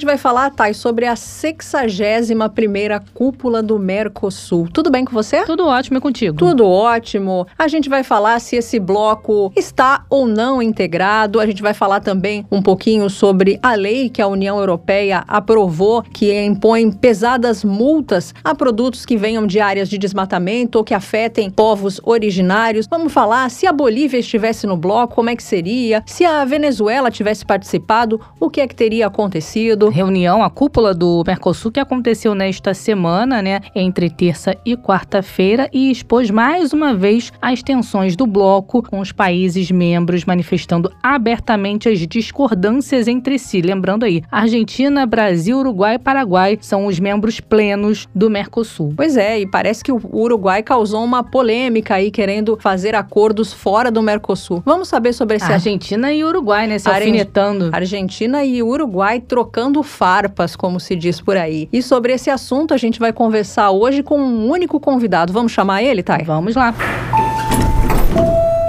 Gente vai falar, Thay, sobre a 61ª cúpula do Mercosul. Tudo bem com você? Tudo ótimo é contigo. Tudo ótimo. A gente vai falar se esse bloco está ou não integrado. A gente vai falar também um pouquinho sobre a lei que a União Europeia aprovou, que impõe pesadas multas a produtos que venham de áreas de desmatamento ou que afetem povos originários. Vamos falar se a Bolívia estivesse no bloco, como é que seria? Se a Venezuela tivesse participado, o que é que teria acontecido? Reunião, a cúpula do Mercosul, que aconteceu nesta semana, né, entre terça e quarta-feira, e expôs mais uma vez as tensões do bloco, com os países membros manifestando abertamente as discordâncias entre si. Lembrando aí, Argentina, Brasil, Uruguai e Paraguai são os membros plenos do Mercosul. Pois é, e parece que o Uruguai causou uma polêmica aí, querendo fazer acordos fora do Mercosul. Vamos saber sobre esse... Argentina e Uruguai, né, se alfinetando. Argentina e Uruguai trocando trocando farpas, como se diz por aí. E sobre esse assunto a gente vai conversar hoje com um único convidado. Vamos chamar ele, Thay? Vamos lá.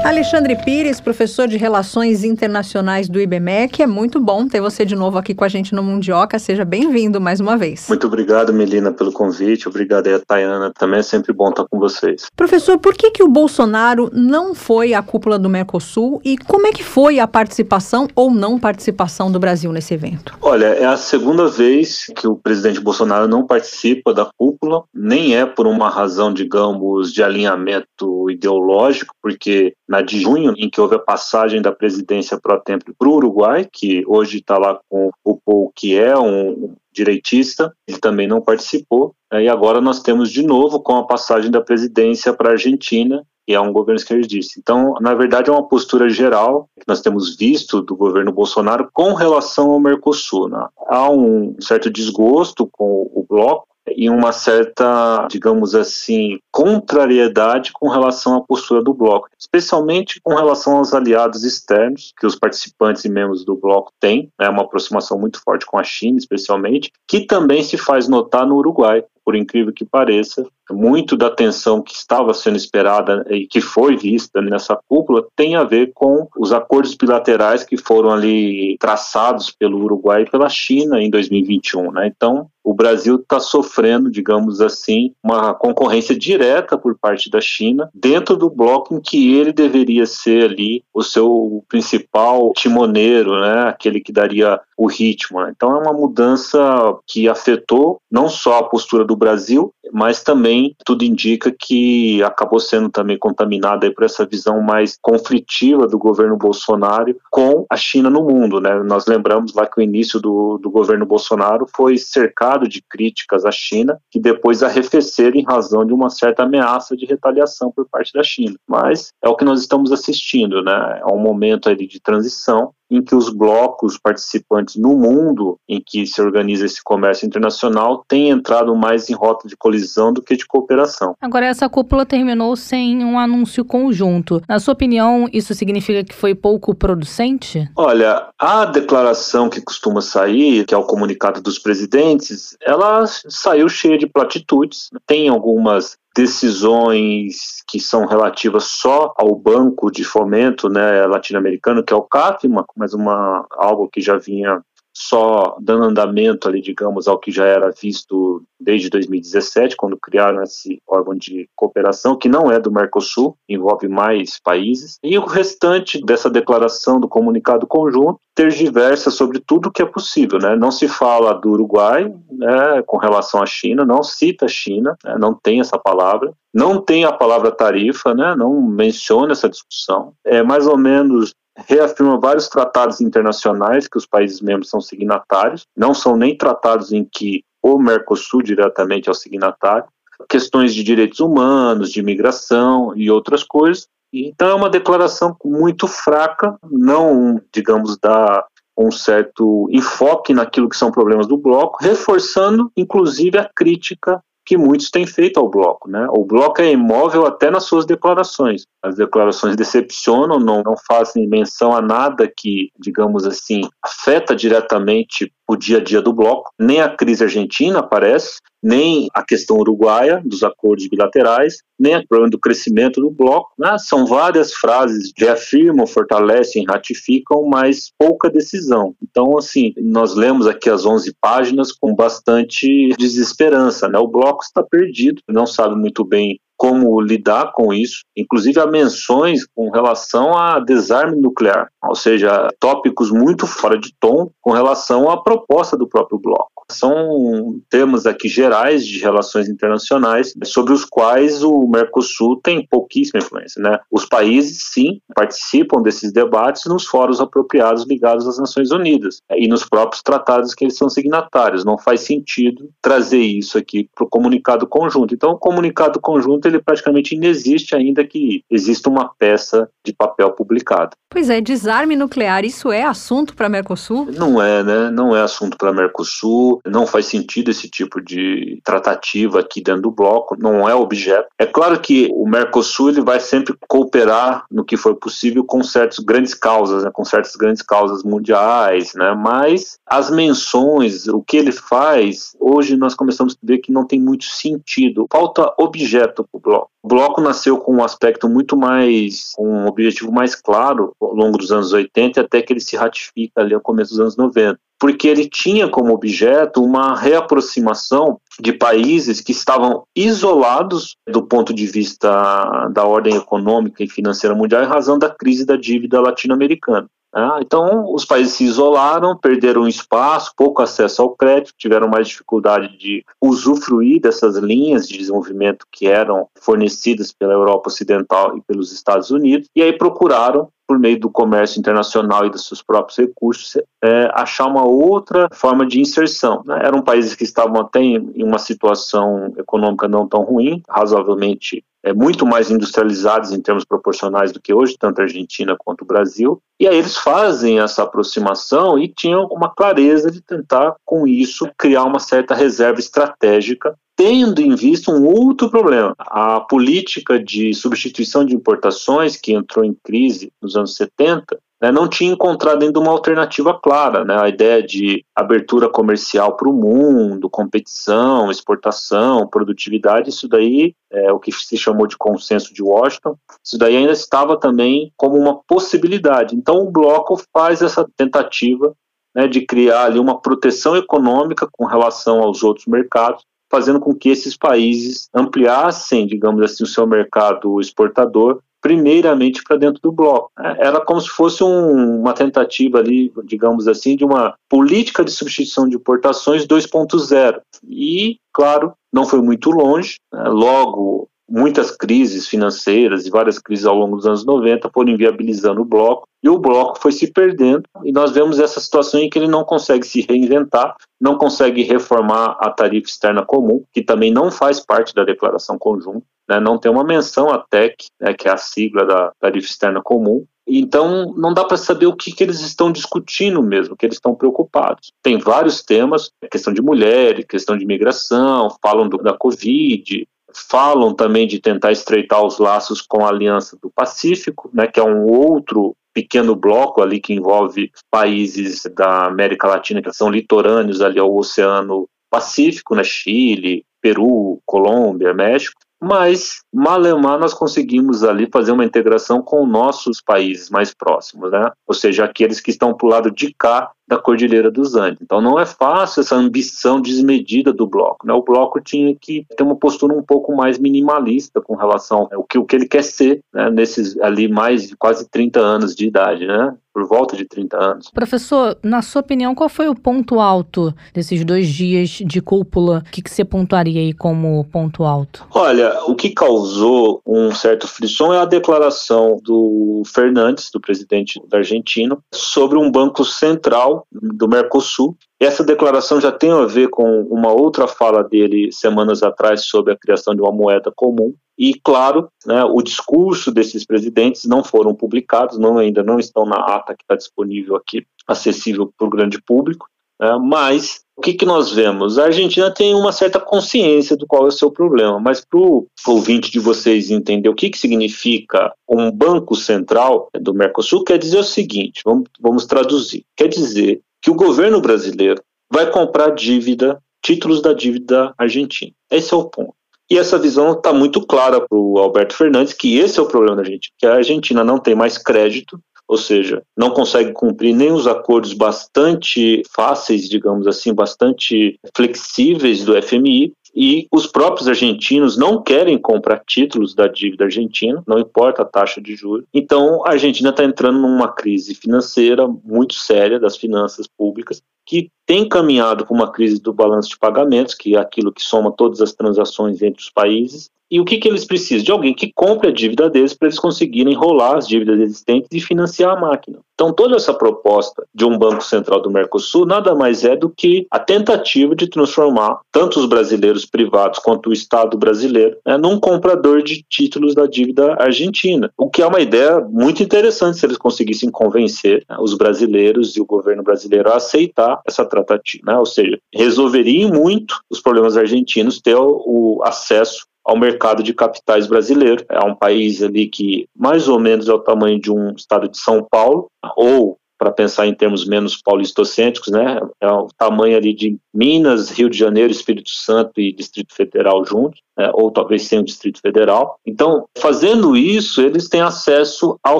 Alexandre Pires, professor de Relações Internacionais do IBMEC, é muito bom ter você de novo aqui com a gente no Mundioca. Seja bem-vindo mais uma vez. Muito obrigado, Melina, pelo convite. Obrigado aí a Tayana. Também é sempre bom estar com vocês. Professor, por que, que o Bolsonaro não foi à cúpula do Mercosul e como é que foi a participação ou não participação do Brasil nesse evento? Olha, é a segunda vez que o presidente Bolsonaro não participa da cúpula, nem é por uma razão, digamos, de alinhamento ideológico, porque na de junho, em que houve a passagem da presidência pro tempo para o Uruguai, que hoje está lá com o Paul, que é um direitista, ele também não participou. E agora nós temos de novo com a passagem da presidência para a Argentina, que é um governo esquerdista. Então, na verdade, é uma postura geral que nós temos visto do governo Bolsonaro com relação ao Mercosul. Né? Há um certo desgosto com o bloco, e uma certa, digamos assim, contrariedade com relação à postura do bloco, especialmente com relação aos aliados externos que os participantes e membros do bloco têm, é né, uma aproximação muito forte com a China, especialmente, que também se faz notar no Uruguai, por incrível que pareça, muito da tensão que estava sendo esperada e que foi vista nessa cúpula tem a ver com os acordos bilaterais que foram ali traçados pelo Uruguai e pela China em 2021. Né? Então, o Brasil está sofrendo, digamos assim, uma concorrência direta por parte da China dentro do bloco em que ele deveria ser ali o seu principal timoneiro, né? aquele que daria o ritmo. Né? Então, é uma mudança que afetou não só a postura do Brasil, mas também tudo indica que acabou sendo também contaminada por essa visão mais conflitiva do governo Bolsonaro com a China no mundo. Né? Nós lembramos lá que o início do, do governo Bolsonaro foi cercado de críticas à China, que depois arrefeceram em razão de uma certa ameaça de retaliação por parte da China. Mas é o que nós estamos assistindo, né? É um momento ali de transição em que os blocos participantes no mundo em que se organiza esse comércio internacional têm entrado mais em rota de colisão do que de cooperação. Agora, essa cúpula terminou sem um anúncio conjunto. Na sua opinião, isso significa que foi pouco producente? Olha, a declaração que costuma sair, que é o comunicado dos presidentes, ela saiu cheia de platitudes. Tem algumas decisões que são relativas só ao banco de fomento né, latino-americano, que é o CAF, mas uma, algo que já vinha só dando andamento ali, digamos, ao que já era visto desde 2017, quando criaram esse órgão de cooperação, que não é do Mercosul, envolve mais países. E o restante dessa declaração do comunicado conjunto tergiversa sobre tudo que é possível, né? Não se fala do Uruguai, né, com relação à China, não cita a China, né, não tem essa palavra, não tem a palavra tarifa, né, não menciona essa discussão. É mais ou menos reafirma vários tratados internacionais que os países membros são signatários, não são nem tratados em que o Mercosul diretamente é o signatário, questões de direitos humanos, de imigração e outras coisas. Então é uma declaração muito fraca, não, digamos, dá um certo enfoque naquilo que são problemas do bloco, reforçando inclusive a crítica que muitos têm feito ao bloco. Né? O bloco é imóvel até nas suas declarações. As declarações decepcionam, não, não fazem menção a nada que, digamos assim, afeta diretamente o dia a dia do bloco, nem a crise argentina aparece, nem a questão uruguaia dos acordos bilaterais, nem o problema do crescimento do bloco. Né? São várias frases que afirmam, fortalecem, ratificam, mas pouca decisão. Então, assim, nós lemos aqui as 11 páginas com bastante desesperança. Né? O bloco está perdido, não sabe muito bem como lidar com isso. Inclusive, há menções com relação a desarme nuclear, ou seja, tópicos muito fora de tom com relação à proposta do próprio bloco. São termos aqui gerais de relações internacionais sobre os quais o Mercosul tem pouquíssima influência. Né? Os países, sim, participam desses debates nos fóruns apropriados ligados às Nações Unidas e nos próprios tratados que eles são signatários. Não faz sentido trazer isso aqui para o comunicado conjunto. Então, o comunicado conjunto ele praticamente inexiste ainda que exista uma peça de papel publicada. Pois é, desarme nuclear, isso é assunto para Mercosul? Não é, né? Não é assunto para Mercosul, não faz sentido esse tipo de tratativa aqui dentro do bloco, não é objeto. É claro que o Mercosul ele vai sempre cooperar no que for possível com certas grandes causas, né? com certas grandes causas mundiais, né? Mas as menções, o que ele faz, hoje nós começamos a ver que não tem muito sentido. Falta objeto para o bloco. O bloco nasceu com um aspecto muito mais, com um objetivo mais claro ao longo dos anos 80 até que ele se ratifica ali ao começo dos anos 90 porque ele tinha como objeto uma reaproximação de países que estavam isolados do ponto de vista da ordem econômica e financeira mundial em razão da crise da dívida latino-americana. Ah, então, os países se isolaram, perderam espaço, pouco acesso ao crédito, tiveram mais dificuldade de usufruir dessas linhas de desenvolvimento que eram fornecidas pela Europa Ocidental e pelos Estados Unidos, e aí procuraram por meio do comércio internacional e dos seus próprios recursos, é, achar uma outra forma de inserção. Né? Eram países que estavam até em, uma situação econômica não tão ruim, razoavelmente é, muito mais industrializados em termos proporcionais do que hoje, tanto a Argentina quanto o Brasil. E aí eles fazem essa aproximação e tinham uma clareza de tentar, com isso, criar uma certa reserva estratégica tendo em vista um outro problema. A política de substituição de importações, que entrou em crise nos anos 70, né, não tinha encontrado ainda uma alternativa clara. Né? A ideia de abertura comercial para o mundo, competição, exportação, produtividade, isso daí é o que se chamou de consenso de Washington, isso daí ainda estava também como uma possibilidade. Então o bloco faz essa tentativa né, de criar ali uma proteção econômica com relação aos outros mercados, fazendo com que esses países ampliassem, digamos assim, o seu mercado exportador, primeiramente para dentro do bloco. É, era como se fosse um, uma tentativa ali, digamos assim, de uma política de substituição de importações 2.0. E, claro, não foi muito longe. Né? Logo, muitas crises financeiras e várias crises ao longo dos anos 90 foram inviabilizando o bloco e o bloco foi se perdendo e nós vemos essa situação em que ele não consegue se reinventar, não consegue reformar a tarifa externa comum, que também não faz parte da declaração conjunta, né? não tem uma menção à TEC, né, que é a sigla da tarifa externa comum, então, não dá para saber o que, que eles estão discutindo mesmo, que eles estão preocupados. Tem vários temas, questão de mulheres, questão de imigração, falam do, da Covid, falam também de tentar estreitar os laços com a Aliança do Pacífico, né, que é um outro pequeno bloco ali que envolve países da América Latina que são litorâneos ali ao Oceano Pacífico, né, Chile, Peru, Colômbia, México, mas malemar nós conseguimos ali fazer uma integração com nossos países mais próximos, né? Ou seja, aqueles que estão para o lado de cá da Cordilheira dos Andes. Então não é fácil essa ambição desmedida do bloco. Né? O bloco tinha que ter uma postura um pouco mais minimalista com relação ao que, o que ele quer ser né? nesses ali mais de quase 30 anos de idade, né? por volta de 30 anos. Professor, na sua opinião, qual foi o ponto alto desses dois dias de cúpula? O que, que você pontuaria aí como ponto alto? Olha, o que causou um certo frisson é a declaração do Fernandes, do presidente da Argentina, sobre um banco central do Mercosul. Essa declaração já tem a ver com uma outra fala dele semanas atrás sobre a criação de uma moeda comum. E, claro, né, o discurso desses presidentes não foram publicados, não, ainda não estão na ata que está disponível aqui, acessível para o grande público. Né, mas o que, que nós vemos? A Argentina tem uma certa consciência do qual é o seu problema, mas para o ouvinte de vocês entender o que, que significa um banco central do Mercosul, quer dizer o seguinte: vamos, vamos traduzir. Quer dizer que o governo brasileiro vai comprar dívida, títulos da dívida argentina. Esse é o ponto. E essa visão está muito clara para o Alberto Fernandes que esse é o problema da Argentina, que a Argentina não tem mais crédito, ou seja, não consegue cumprir nem os acordos bastante fáceis, digamos assim, bastante flexíveis do FMI, e os próprios argentinos não querem comprar títulos da dívida argentina, não importa a taxa de juros. Então, a Argentina está entrando numa crise financeira muito séria das finanças públicas, que tem caminhado para uma crise do balanço de pagamentos, que é aquilo que soma todas as transações entre os países, e o que, que eles precisam? De alguém que compre a dívida deles para eles conseguirem rolar as dívidas existentes e financiar a máquina. Então, toda essa proposta de um Banco Central do Mercosul nada mais é do que a tentativa de transformar tanto os brasileiros privados quanto o Estado brasileiro né, num comprador de títulos da dívida argentina. O que é uma ideia muito interessante se eles conseguissem convencer né, os brasileiros e o governo brasileiro a aceitar essa tratativa. Né? Ou seja, resolveria muito os problemas argentinos ter o acesso ao mercado de capitais brasileiro. É um país ali que mais ou menos é o tamanho de um estado de São Paulo, ou para pensar em termos menos paulistocêntricos, né, é o tamanho ali de Minas, Rio de Janeiro, Espírito Santo e Distrito Federal juntos, né, ou talvez sem o Distrito Federal. Então, fazendo isso, eles têm acesso ao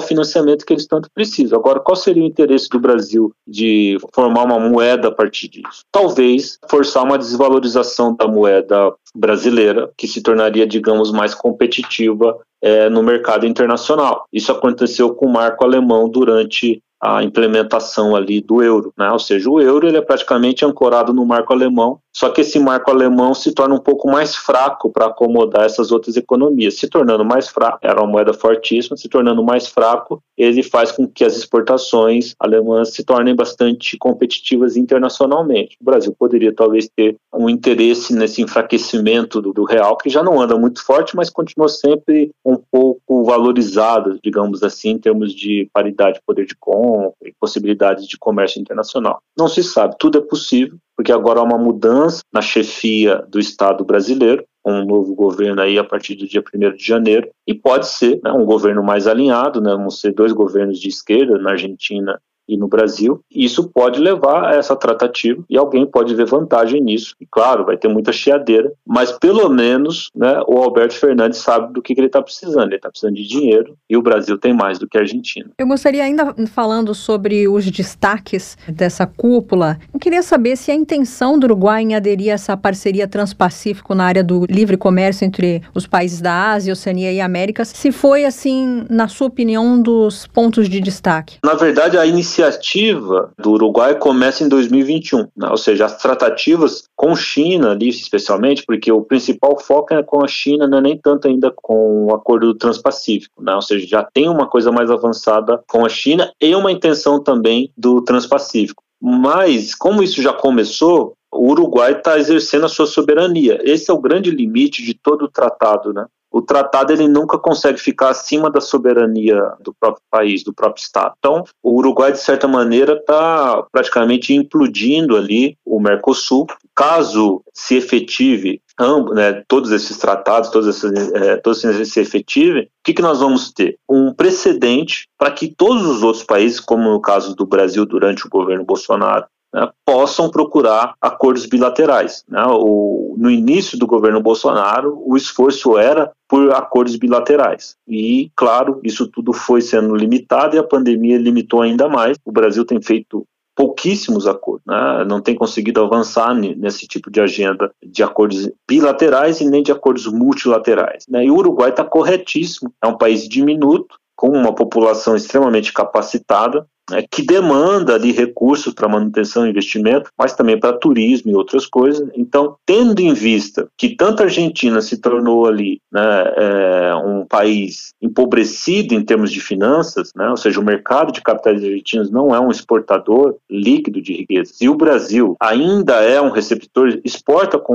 financiamento que eles tanto precisam. Agora, qual seria o interesse do Brasil de formar uma moeda a partir disso? Talvez forçar uma desvalorização da moeda brasileira, que se tornaria, digamos, mais competitiva é, no mercado internacional. Isso aconteceu com o marco alemão durante a implementação ali do euro, né? Ou seja, o euro ele é praticamente ancorado no marco alemão, só que esse marco alemão se torna um pouco mais fraco para acomodar essas outras economias, se tornando mais fraco, era uma moeda fortíssima, se tornando mais fraco, ele faz com que as exportações alemãs se tornem bastante competitivas internacionalmente. O Brasil poderia talvez ter um interesse nesse enfraquecimento do, do real, que já não anda muito forte, mas continua sempre um pouco valorizado, digamos assim, em termos de paridade de poder de compra e possibilidades de comércio internacional. Não se sabe, tudo é possível, porque agora há uma mudança na chefia do Estado brasileiro, um novo governo aí a partir do dia 1 de janeiro, e pode ser né, um governo mais alinhado, né, vão ser dois governos de esquerda na Argentina e no Brasil. Isso pode levar a essa tratativa e alguém pode ver vantagem nisso. E claro, vai ter muita chiadeira, mas pelo menos né, o Alberto Fernandes sabe do que, que ele está precisando. Ele está precisando de dinheiro e o Brasil tem mais do que a Argentina. Eu gostaria ainda falando sobre os destaques dessa cúpula. Eu queria saber se a intenção do Uruguai em aderir a essa parceria transpacífico na área do livre comércio entre os países da Ásia, Oceania e América, se foi assim, na sua opinião, um dos pontos de destaque. Na verdade, a iniciativa iniciativa do Uruguai começa em 2021, né? ou seja, as tratativas com China, ali especialmente, porque o principal foco é com a China, não é nem tanto ainda com o acordo do Transpacífico, né? ou seja, já tem uma coisa mais avançada com a China e uma intenção também do Transpacífico. Mas, como isso já começou, o Uruguai está exercendo a sua soberania. Esse é o grande limite de todo o tratado, né? O tratado ele nunca consegue ficar acima da soberania do próprio país, do próprio Estado. Então, o Uruguai, de certa maneira, está praticamente implodindo ali o Mercosul. Caso se efetive ambos, né, todos esses tratados, todos esses, é, todos esses se efetivem, o que, que nós vamos ter? Um precedente para que todos os outros países, como no caso do Brasil durante o governo Bolsonaro, né, possam procurar acordos bilaterais. Né? O, no início do governo Bolsonaro, o esforço era por acordos bilaterais. E, claro, isso tudo foi sendo limitado e a pandemia limitou ainda mais. O Brasil tem feito pouquíssimos acordos, né? não tem conseguido avançar nesse tipo de agenda de acordos bilaterais e nem de acordos multilaterais. Né? E o Uruguai está corretíssimo, é um país diminuto, com uma população extremamente capacitada, né, que demanda ali recursos para manutenção e investimento, mas também para turismo e outras coisas. Então, tendo em vista que tanto a Argentina se tornou ali né, é, um país empobrecido em termos de finanças, né, ou seja, o mercado de capitais argentinos não é um exportador líquido de riquezas, e o Brasil ainda é um receptor, exporta com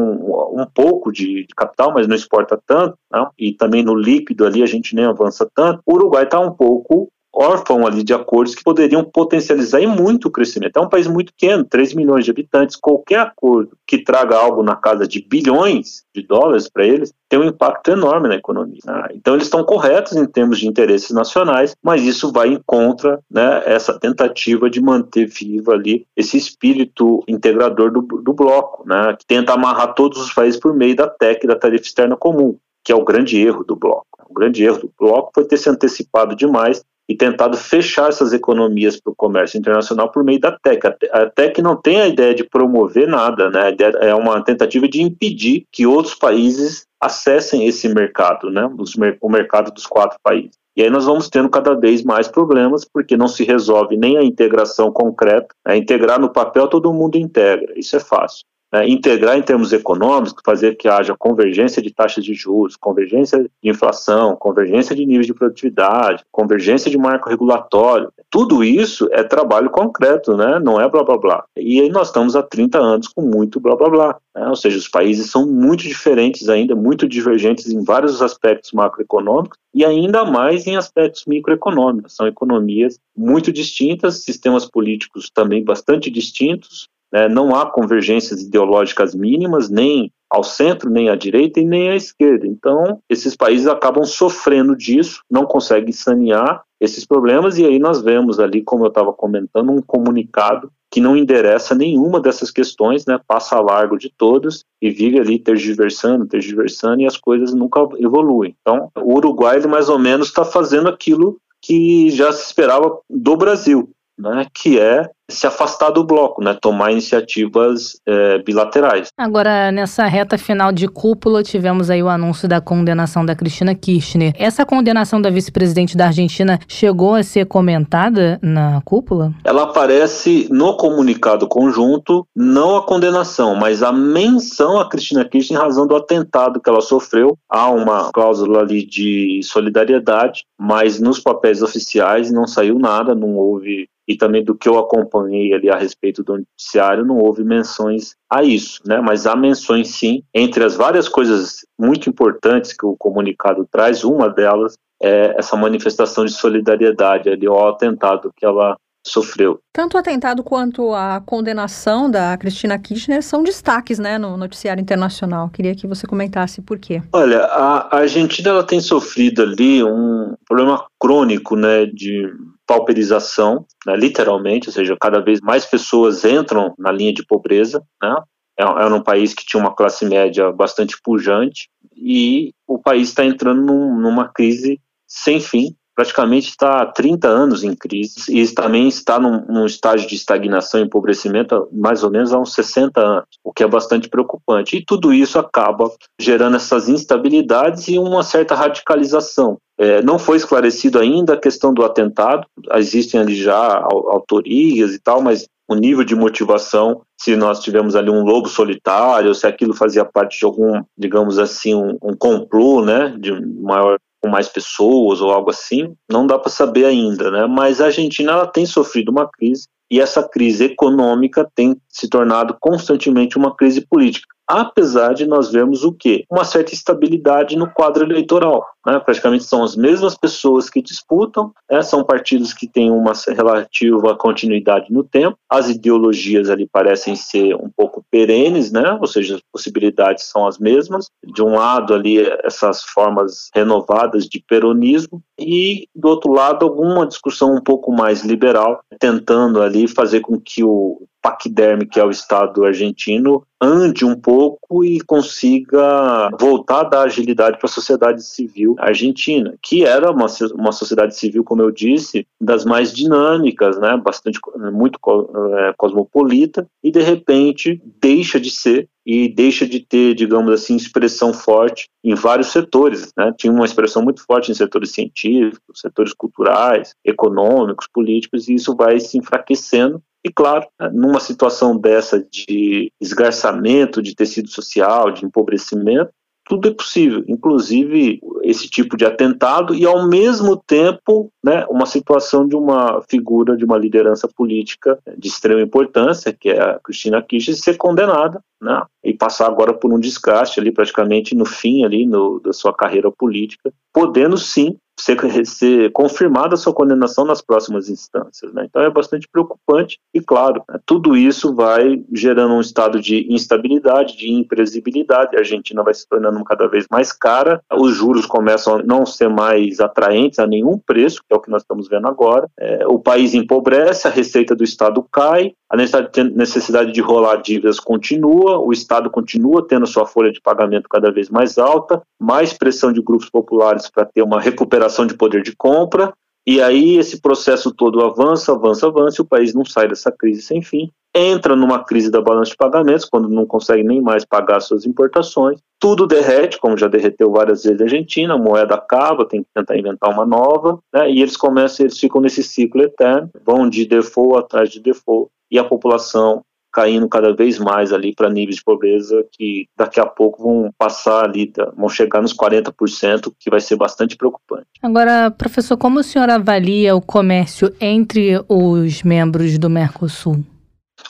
um pouco de, de capital, mas não exporta tanto, né, e também no líquido ali a gente nem avança tanto, o Uruguai está um pouco órfão ali de acordos que poderiam potencializar e muito o crescimento. É um país muito pequeno, 3 milhões de habitantes. Qualquer acordo que traga algo na casa de bilhões de dólares para eles tem um impacto enorme na economia. Né? Então eles estão corretos em termos de interesses nacionais, mas isso vai em contra né, essa tentativa de manter viva ali esse espírito integrador do, do bloco, né, que tenta amarrar todos os países por meio da TEC, da tarifa externa comum, que é o grande erro do bloco. O grande erro do bloco foi ter se antecipado demais e tentado fechar essas economias para o comércio internacional por meio da TEC. A TEC não tem a ideia de promover nada, né? é uma tentativa de impedir que outros países acessem esse mercado, né? o mercado dos quatro países. E aí nós vamos tendo cada vez mais problemas, porque não se resolve nem a integração concreta. Né? Integrar no papel todo mundo integra, isso é fácil né, integrar em termos econômicos, fazer que haja convergência de taxas de juros, convergência de inflação, convergência de níveis de produtividade, convergência de marco regulatório. Tudo isso é trabalho concreto, né? não é blá blá blá. E aí nós estamos há 30 anos com muito blá blá blá. Né? Ou seja, os países são muito diferentes ainda, muito divergentes em vários aspectos macroeconômicos e ainda mais em aspectos microeconômicos. São economias muito distintas, sistemas políticos também bastante distintos, né? Não há convergências ideológicas mínimas, nem ao centro, nem à direita e nem à esquerda. Então, esses países acabam sofrendo disso, não conseguem sanear esses problemas, e aí nós vemos ali, como eu estava comentando, um comunicado que não endereça nenhuma dessas questões, né, passa a largo de todas e vive ali tergiversando, tergiversando, e as coisas nunca evoluem. Então, o Uruguai, ele mais ou menos está fazendo aquilo que já se esperava do Brasil, né, que é se afastar do bloco, né, tomar iniciativas é, bilaterais. Agora, nessa reta final de cúpula, tivemos aí o anúncio da condenação da Cristina Kirchner. Essa condenação da vice-presidente da Argentina chegou a ser comentada na cúpula? Ela aparece no comunicado conjunto, não a condenação, mas a menção a Cristina Kirchner em razão do atentado que ela sofreu. Há uma cláusula ali de solidariedade, mas nos papéis oficiais não saiu nada, não houve e também do que eu acompanhei ali a respeito do noticiário, não houve menções a isso, né? Mas há menções sim, entre as várias coisas muito importantes que o comunicado traz, uma delas é essa manifestação de solidariedade ali ao atentado que ela sofreu. Tanto o atentado quanto a condenação da Cristina Kirchner são destaques né, no noticiário internacional. Queria que você comentasse por quê. Olha, a Argentina ela tem sofrido ali um problema crônico né, de pauperização, né, literalmente, ou seja, cada vez mais pessoas entram na linha de pobreza. Né? Era um país que tinha uma classe média bastante pujante e o país está entrando num, numa crise sem fim praticamente está há 30 anos em crise e também está num, num, estágio de estagnação e empobrecimento mais ou menos há uns 60 anos, o que é bastante preocupante. E tudo isso acaba gerando essas instabilidades e uma certa radicalização. É, não foi esclarecido ainda a questão do atentado, existem ali já autorias e tal, mas o nível de motivação, se nós tivemos ali um lobo solitário, se aquilo fazia parte de algum, digamos assim, um, um complô, né, de maior com mais pessoas ou algo assim, não dá para saber ainda, né? Mas a Argentina ela tem sofrido uma crise e essa crise econômica tem se tornado constantemente uma crise política apesar de nós vermos o quê? Uma certa estabilidade no quadro eleitoral. Né? Praticamente são as mesmas pessoas que disputam, né? são partidos que têm uma relativa continuidade no tempo, as ideologias ali parecem ser um pouco perenes, né? ou seja, as possibilidades são as mesmas. De um lado ali essas formas renovadas de peronismo e do outro lado alguma discussão um pouco mais liberal, tentando ali fazer com que o paquiderme, que é o Estado argentino, ande um pouco e consiga voltar da agilidade para a sociedade civil argentina, que era uma, uma sociedade civil, como eu disse, das mais dinâmicas, né, bastante muito é, cosmopolita, e de repente deixa de ser e deixa de ter, digamos assim, expressão forte em vários setores. Né? Tinha uma expressão muito forte em setores científicos, setores culturais, econômicos, políticos, e isso vai se enfraquecendo e, claro, numa situação dessa de esgarçamento de tecido social, de empobrecimento, tudo é possível, inclusive esse tipo de atentado e ao mesmo tempo, né, uma situação de uma figura de uma liderança política de extrema importância, que é a Cristina Kirchner, ser condenada, né, e passar agora por um desgaste ali praticamente no fim ali no, da sua carreira política, podendo sim ser, ser confirmada a sua condenação nas próximas instâncias. Né? Então é bastante preocupante e, claro, né, tudo isso vai gerando um estado de instabilidade, de imprevisibilidade. A Argentina vai se tornando cada vez mais cara, os juros começam a não ser mais atraentes a nenhum preço, que é o que nós estamos vendo agora. É, o país empobrece, a receita do Estado cai, a necessidade de rolar dívidas continua, o Estado continua tendo sua folha de pagamento cada vez mais alta, mais pressão de grupos populares para ter uma recuperação de poder de compra, e aí esse processo todo avança, avança, avança, e o país não sai dessa crise sem fim. Entra numa crise da balança de pagamentos, quando não consegue nem mais pagar suas importações. Tudo derrete, como já derreteu várias vezes a Argentina, a moeda acaba, tem que tentar inventar uma nova, né? e eles começam, eles ficam nesse ciclo eterno, vão de default atrás de default, e a população caindo cada vez mais ali para níveis de pobreza que daqui a pouco vão passar ali, vão chegar nos 40%, que vai ser bastante preocupante. Agora, professor, como o senhor avalia o comércio entre os membros do Mercosul?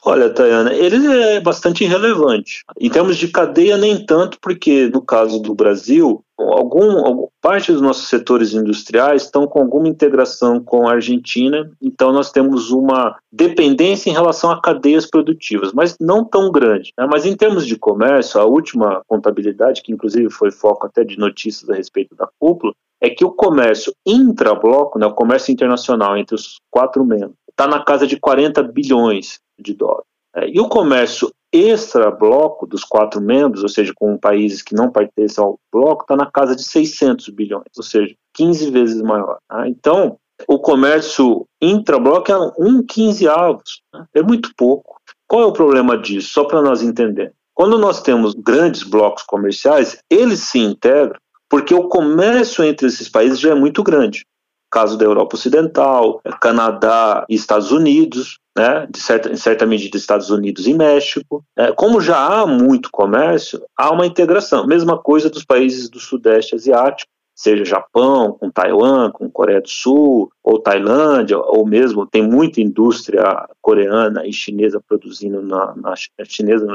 Olha, Tayana, ele é bastante irrelevante. Em termos de cadeia, nem tanto, porque no caso do Brasil, algum, algum, parte dos nossos setores industriais estão com alguma integração com a Argentina, então nós temos uma dependência em relação a cadeias produtivas, mas não tão grande. Né? Mas em termos de comércio, a última contabilidade, que inclusive foi foco até de notícias a respeito da cúpula, é que o comércio intra-bloco, né, o comércio internacional entre os quatro membros, está na casa de 40 bilhões de dólares. É, e o comércio extra-bloco dos quatro membros, ou seja, com países que não pertencem ao bloco, está na casa de 600 bilhões, ou seja, 15 vezes maior. Tá? Então, o comércio intra-bloco é um 15 avos, né? é muito pouco. Qual é o problema disso? Só para nós entender. Quando nós temos grandes blocos comerciais, eles se integram porque o comércio entre esses países já é muito grande caso da Europa Ocidental, Canadá e Estados Unidos, né, de certa, em certa medida Estados Unidos e México. É, como já há muito comércio, há uma integração. Mesma coisa dos países do Sudeste Asiático, seja Japão, com Taiwan, com Coreia do Sul, ou Tailândia, ou mesmo tem muita indústria coreana e chinesa produzindo na, na chinesa,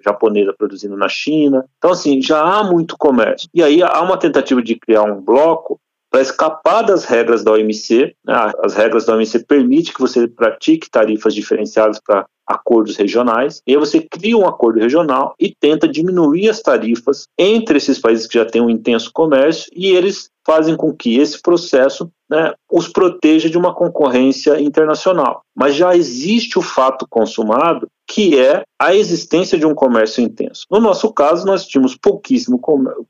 japonesa produzindo na China. Então, assim, já há muito comércio. E aí há uma tentativa de criar um bloco para escapar das regras da OMC. Né? As regras da OMC permitem que você pratique tarifas diferenciadas para acordos regionais, e aí você cria um acordo regional e tenta diminuir as tarifas entre esses países que já têm um intenso comércio e eles fazem com que esse processo né, os proteja de uma concorrência internacional. Mas já existe o fato consumado que é a existência de um comércio intenso. No nosso caso, nós tínhamos pouquíssimo,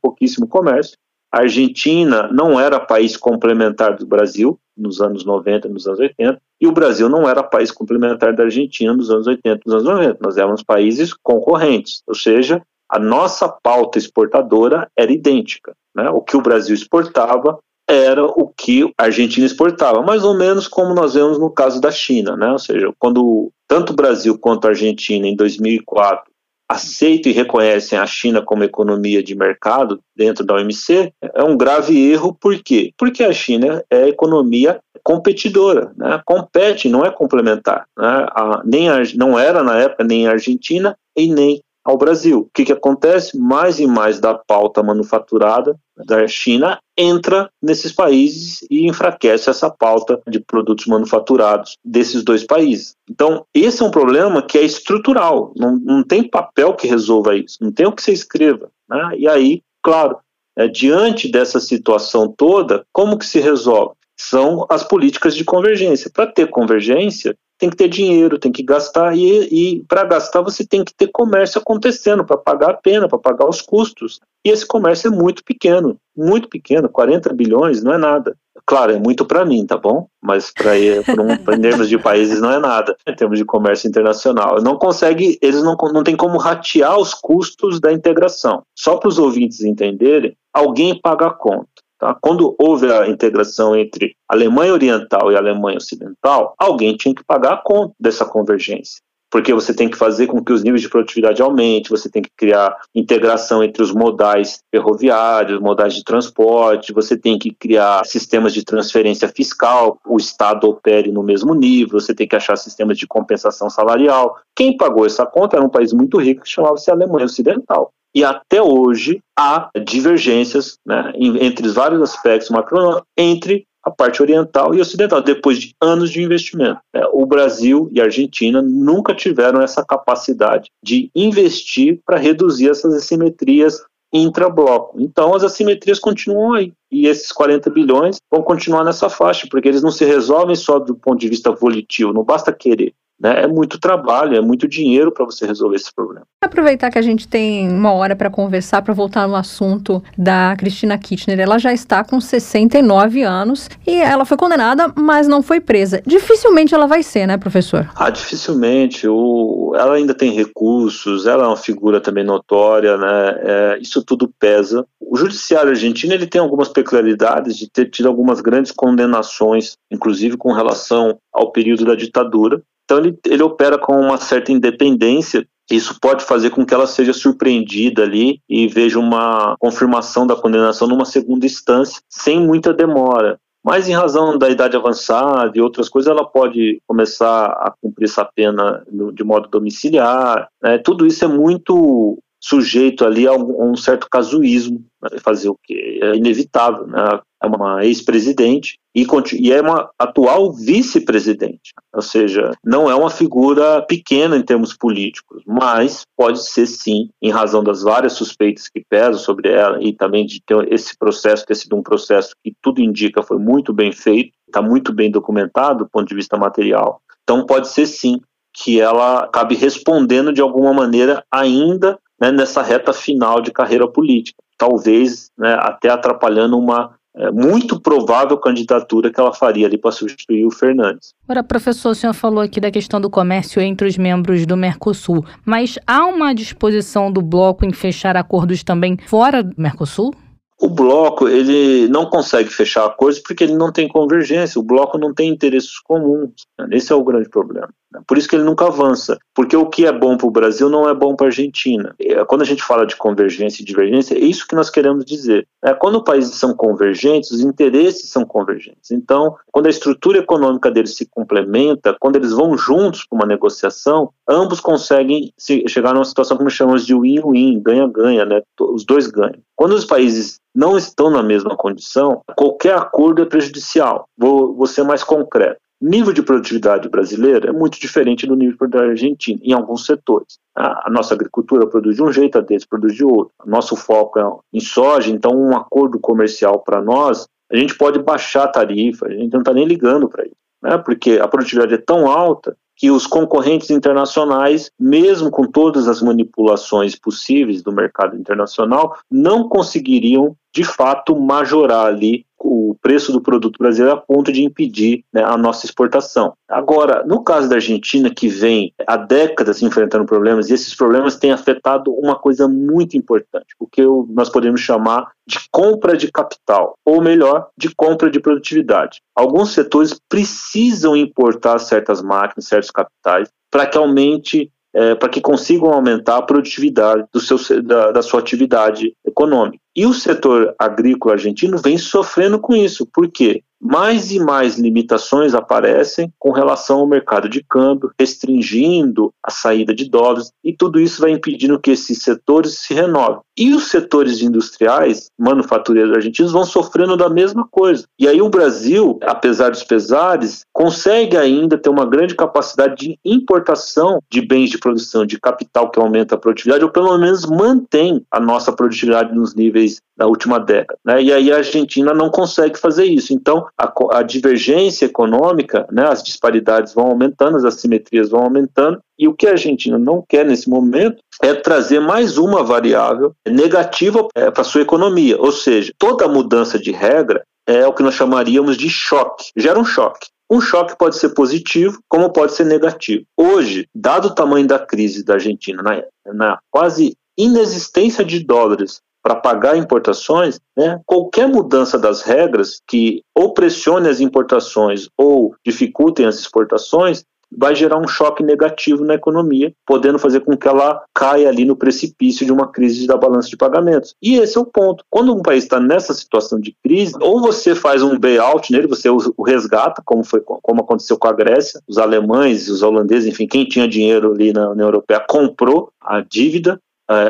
pouquíssimo comércio, a Argentina não era país complementar do Brasil nos anos 90, nos anos 80, e o Brasil não era país complementar da Argentina nos anos 80, nos anos 90. Nós éramos países concorrentes, ou seja, a nossa pauta exportadora era idêntica. Né? O que o Brasil exportava era o que a Argentina exportava, mais ou menos como nós vemos no caso da China, né? Ou seja, quando tanto o Brasil quanto a Argentina em 2004 aceitam e reconhecem a China como economia de mercado dentro da OMC, é um grave erro, por quê? Porque a China é economia competidora, né? compete, não é complementar. Né? A, nem a, não era na época nem a Argentina e nem ao Brasil. O que, que acontece? Mais e mais da pauta manufaturada da China entra nesses países e enfraquece essa pauta de produtos manufaturados desses dois países. Então, esse é um problema que é estrutural, não, não tem papel que resolva isso, não tem o que você escreva. Né? E aí, claro, é, diante dessa situação toda, como que se resolve? São as políticas de convergência. Para ter convergência, tem que ter dinheiro, tem que gastar, e, e para gastar você tem que ter comércio acontecendo, para pagar a pena, para pagar os custos. E esse comércio é muito pequeno, muito pequeno, 40 bilhões não é nada. Claro, é muito para mim, tá bom? Mas para um, em termos de países não é nada, em termos de comércio internacional. Não consegue, eles não, não tem como ratear os custos da integração. Só para os ouvintes entenderem, alguém paga a conta. Tá? Quando houve a integração entre Alemanha Oriental e Alemanha Ocidental, alguém tinha que pagar a conta dessa convergência. Porque você tem que fazer com que os níveis de produtividade aumentem, você tem que criar integração entre os modais ferroviários, modais de transporte, você tem que criar sistemas de transferência fiscal, o Estado opere no mesmo nível, você tem que achar sistemas de compensação salarial. Quem pagou essa conta era um país muito rico que chamava-se Alemanha Ocidental. E até hoje há divergências né, entre os vários aspectos macroeconômicos entre a parte oriental e ocidental, depois de anos de investimento. É, o Brasil e a Argentina nunca tiveram essa capacidade de investir para reduzir essas assimetrias intra-bloco. Então as assimetrias continuam aí. E esses 40 bilhões vão continuar nessa faixa, porque eles não se resolvem só do ponto de vista volitivo, não basta querer. Né? É muito trabalho, é muito dinheiro para você resolver esse problema. Aproveitar que a gente tem uma hora para conversar, para voltar no assunto da Cristina Kirchner. Ela já está com 69 anos e ela foi condenada, mas não foi presa. Dificilmente ela vai ser, né, professor? Ah, dificilmente. O... Ela ainda tem recursos, ela é uma figura também notória, né? É, isso tudo pesa. O judiciário argentino ele tem algumas peculiaridades de ter tido algumas grandes condenações, inclusive com relação ao período da ditadura. Então ele, ele opera com uma certa independência. Isso pode fazer com que ela seja surpreendida ali e veja uma confirmação da condenação numa segunda instância, sem muita demora. Mas em razão da idade avançada e outras coisas, ela pode começar a cumprir essa pena de modo domiciliar. Né? Tudo isso é muito sujeito ali a um, certo casuísmo, né? fazer o que é inevitável, né? É uma ex-presidente e, e, é uma atual vice-presidente, ou seja, não é uma figura pequena em termos políticos, mas pode ser sim, em razão das várias suspeitas que pesam sobre ela e também de ter esse processo ter sido um processo que tudo indica foi muito bem feito, está muito bem documentado do ponto de vista material. Então pode ser sim que ela acabe respondendo de alguma maneira ainda né, nessa reta final de carreira política, talvez né, até atrapalhando uma é, muito provável candidatura que ela faria ali para substituir o Fernandes. Agora, professor, o senhor falou aqui da questão do comércio entre os membros do Mercosul, mas há uma disposição do bloco em fechar acordos também fora do Mercosul? O bloco ele não consegue fechar acordos porque ele não tem convergência, o bloco não tem interesses comuns. Esse é o grande problema. Por isso que ele nunca avança, porque o que é bom para o Brasil não é bom para a Argentina. É, quando a gente fala de convergência e divergência, é isso que nós queremos dizer. É, quando os países são convergentes, os interesses são convergentes. Então, quando a estrutura econômica deles se complementa, quando eles vão juntos para uma negociação, ambos conseguem chegar numa situação que nós chamamos de win-win, ganha-ganha, né? os dois ganham. Quando os países não estão na mesma condição, qualquer acordo é prejudicial. Vou, vou ser mais concreto nível de produtividade brasileira é muito diferente do nível produtividade argentino, em alguns setores. A nossa agricultura produz de um jeito, a deles produz de outro. Nosso foco é em soja, então um acordo comercial para nós, a gente pode baixar a tarifa, a gente não está nem ligando para isso, né? porque a produtividade é tão alta que os concorrentes internacionais, mesmo com todas as manipulações possíveis do mercado internacional, não conseguiriam de fato majorar ali o preço do produto brasileiro a ponto de impedir né, a nossa exportação. Agora, no caso da Argentina, que vem há décadas enfrentando problemas, e esses problemas têm afetado uma coisa muito importante, o que nós podemos chamar de compra de capital, ou melhor, de compra de produtividade. Alguns setores precisam importar certas máquinas, certos capitais, para que aumente é, para que consigam aumentar a produtividade do seu, da, da, sua atividade econômica. E o setor agrícola argentino vem sofrendo com isso. Por quê? Mais e mais limitações aparecem com relação ao mercado de câmbio, restringindo a saída de dólares, e tudo isso vai impedindo que esses setores se renovem. E os setores industriais, manufatureiros argentinos, vão sofrendo da mesma coisa. E aí o Brasil, apesar dos pesares, consegue ainda ter uma grande capacidade de importação de bens de produção, de capital que aumenta a produtividade, ou pelo menos mantém a nossa produtividade nos níveis da última década. Né? E aí a Argentina não consegue fazer isso. Então, a, a divergência econômica, né, as disparidades vão aumentando, as assimetrias vão aumentando, e o que a Argentina não quer nesse momento é trazer mais uma variável negativa é, para sua economia. Ou seja, toda mudança de regra é o que nós chamaríamos de choque, gera um choque. Um choque pode ser positivo, como pode ser negativo. Hoje, dado o tamanho da crise da Argentina, na, na quase inexistência de dólares para pagar importações, né, qualquer mudança das regras que ou pressione as importações ou dificultem as exportações vai gerar um choque negativo na economia, podendo fazer com que ela caia ali no precipício de uma crise da balança de pagamentos. E esse é o ponto. Quando um país está nessa situação de crise, ou você faz um bailout nele, você o resgata, como foi como aconteceu com a Grécia, os alemães, os holandeses, enfim, quem tinha dinheiro ali na União Europeia comprou a dívida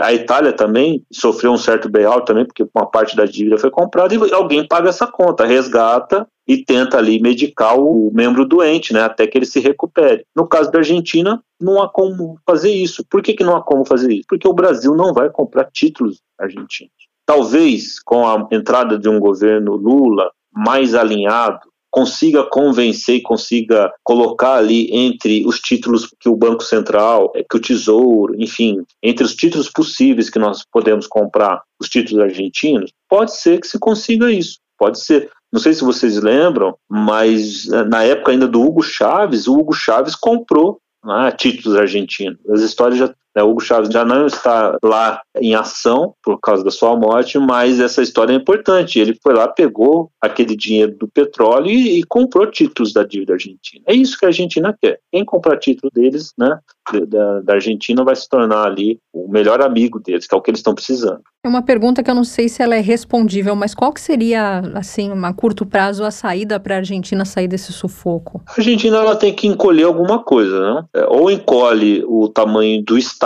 A Itália também sofreu um certo bailout também, porque uma parte da dívida foi comprada e alguém paga essa conta, resgata e tenta ali medicar o membro doente, né, até que ele se recupere. No caso da Argentina, não há como fazer isso. Por que, que não há como fazer isso? Porque o Brasil não vai comprar títulos argentinos. Talvez com a entrada de um governo Lula mais alinhado, consiga convencer e consiga colocar ali entre os títulos que o Banco Central, é, que o Tesouro, enfim, entre os títulos possíveis que nós podemos comprar, os títulos argentinos, pode ser que se consiga isso. Pode ser. Não sei se vocês lembram, mas eh, na época ainda do Hugo Chaves, o Hugo Chaves comprou né, títulos argentinos. As histórias já né, Hugo Chaves já não está lá em ação por causa da sua morte, mas essa história é importante. Ele foi lá, pegou aquele dinheiro do petróleo e, e comprou títulos da dívida argentina. É isso que a Argentina quer. Quem comprar título deles, né, da, da Argentina, vai se tornar ali o melhor amigo deles, que é o que eles estão precisando. É uma pergunta que eu não sei se ela é respondível, mas qual que seria, assim, a curto prazo, a saída para a Argentina sair desse sufoco? A Argentina ela tem que encolher alguma coisa, né? É, ou encolhe o tamanho do Estado,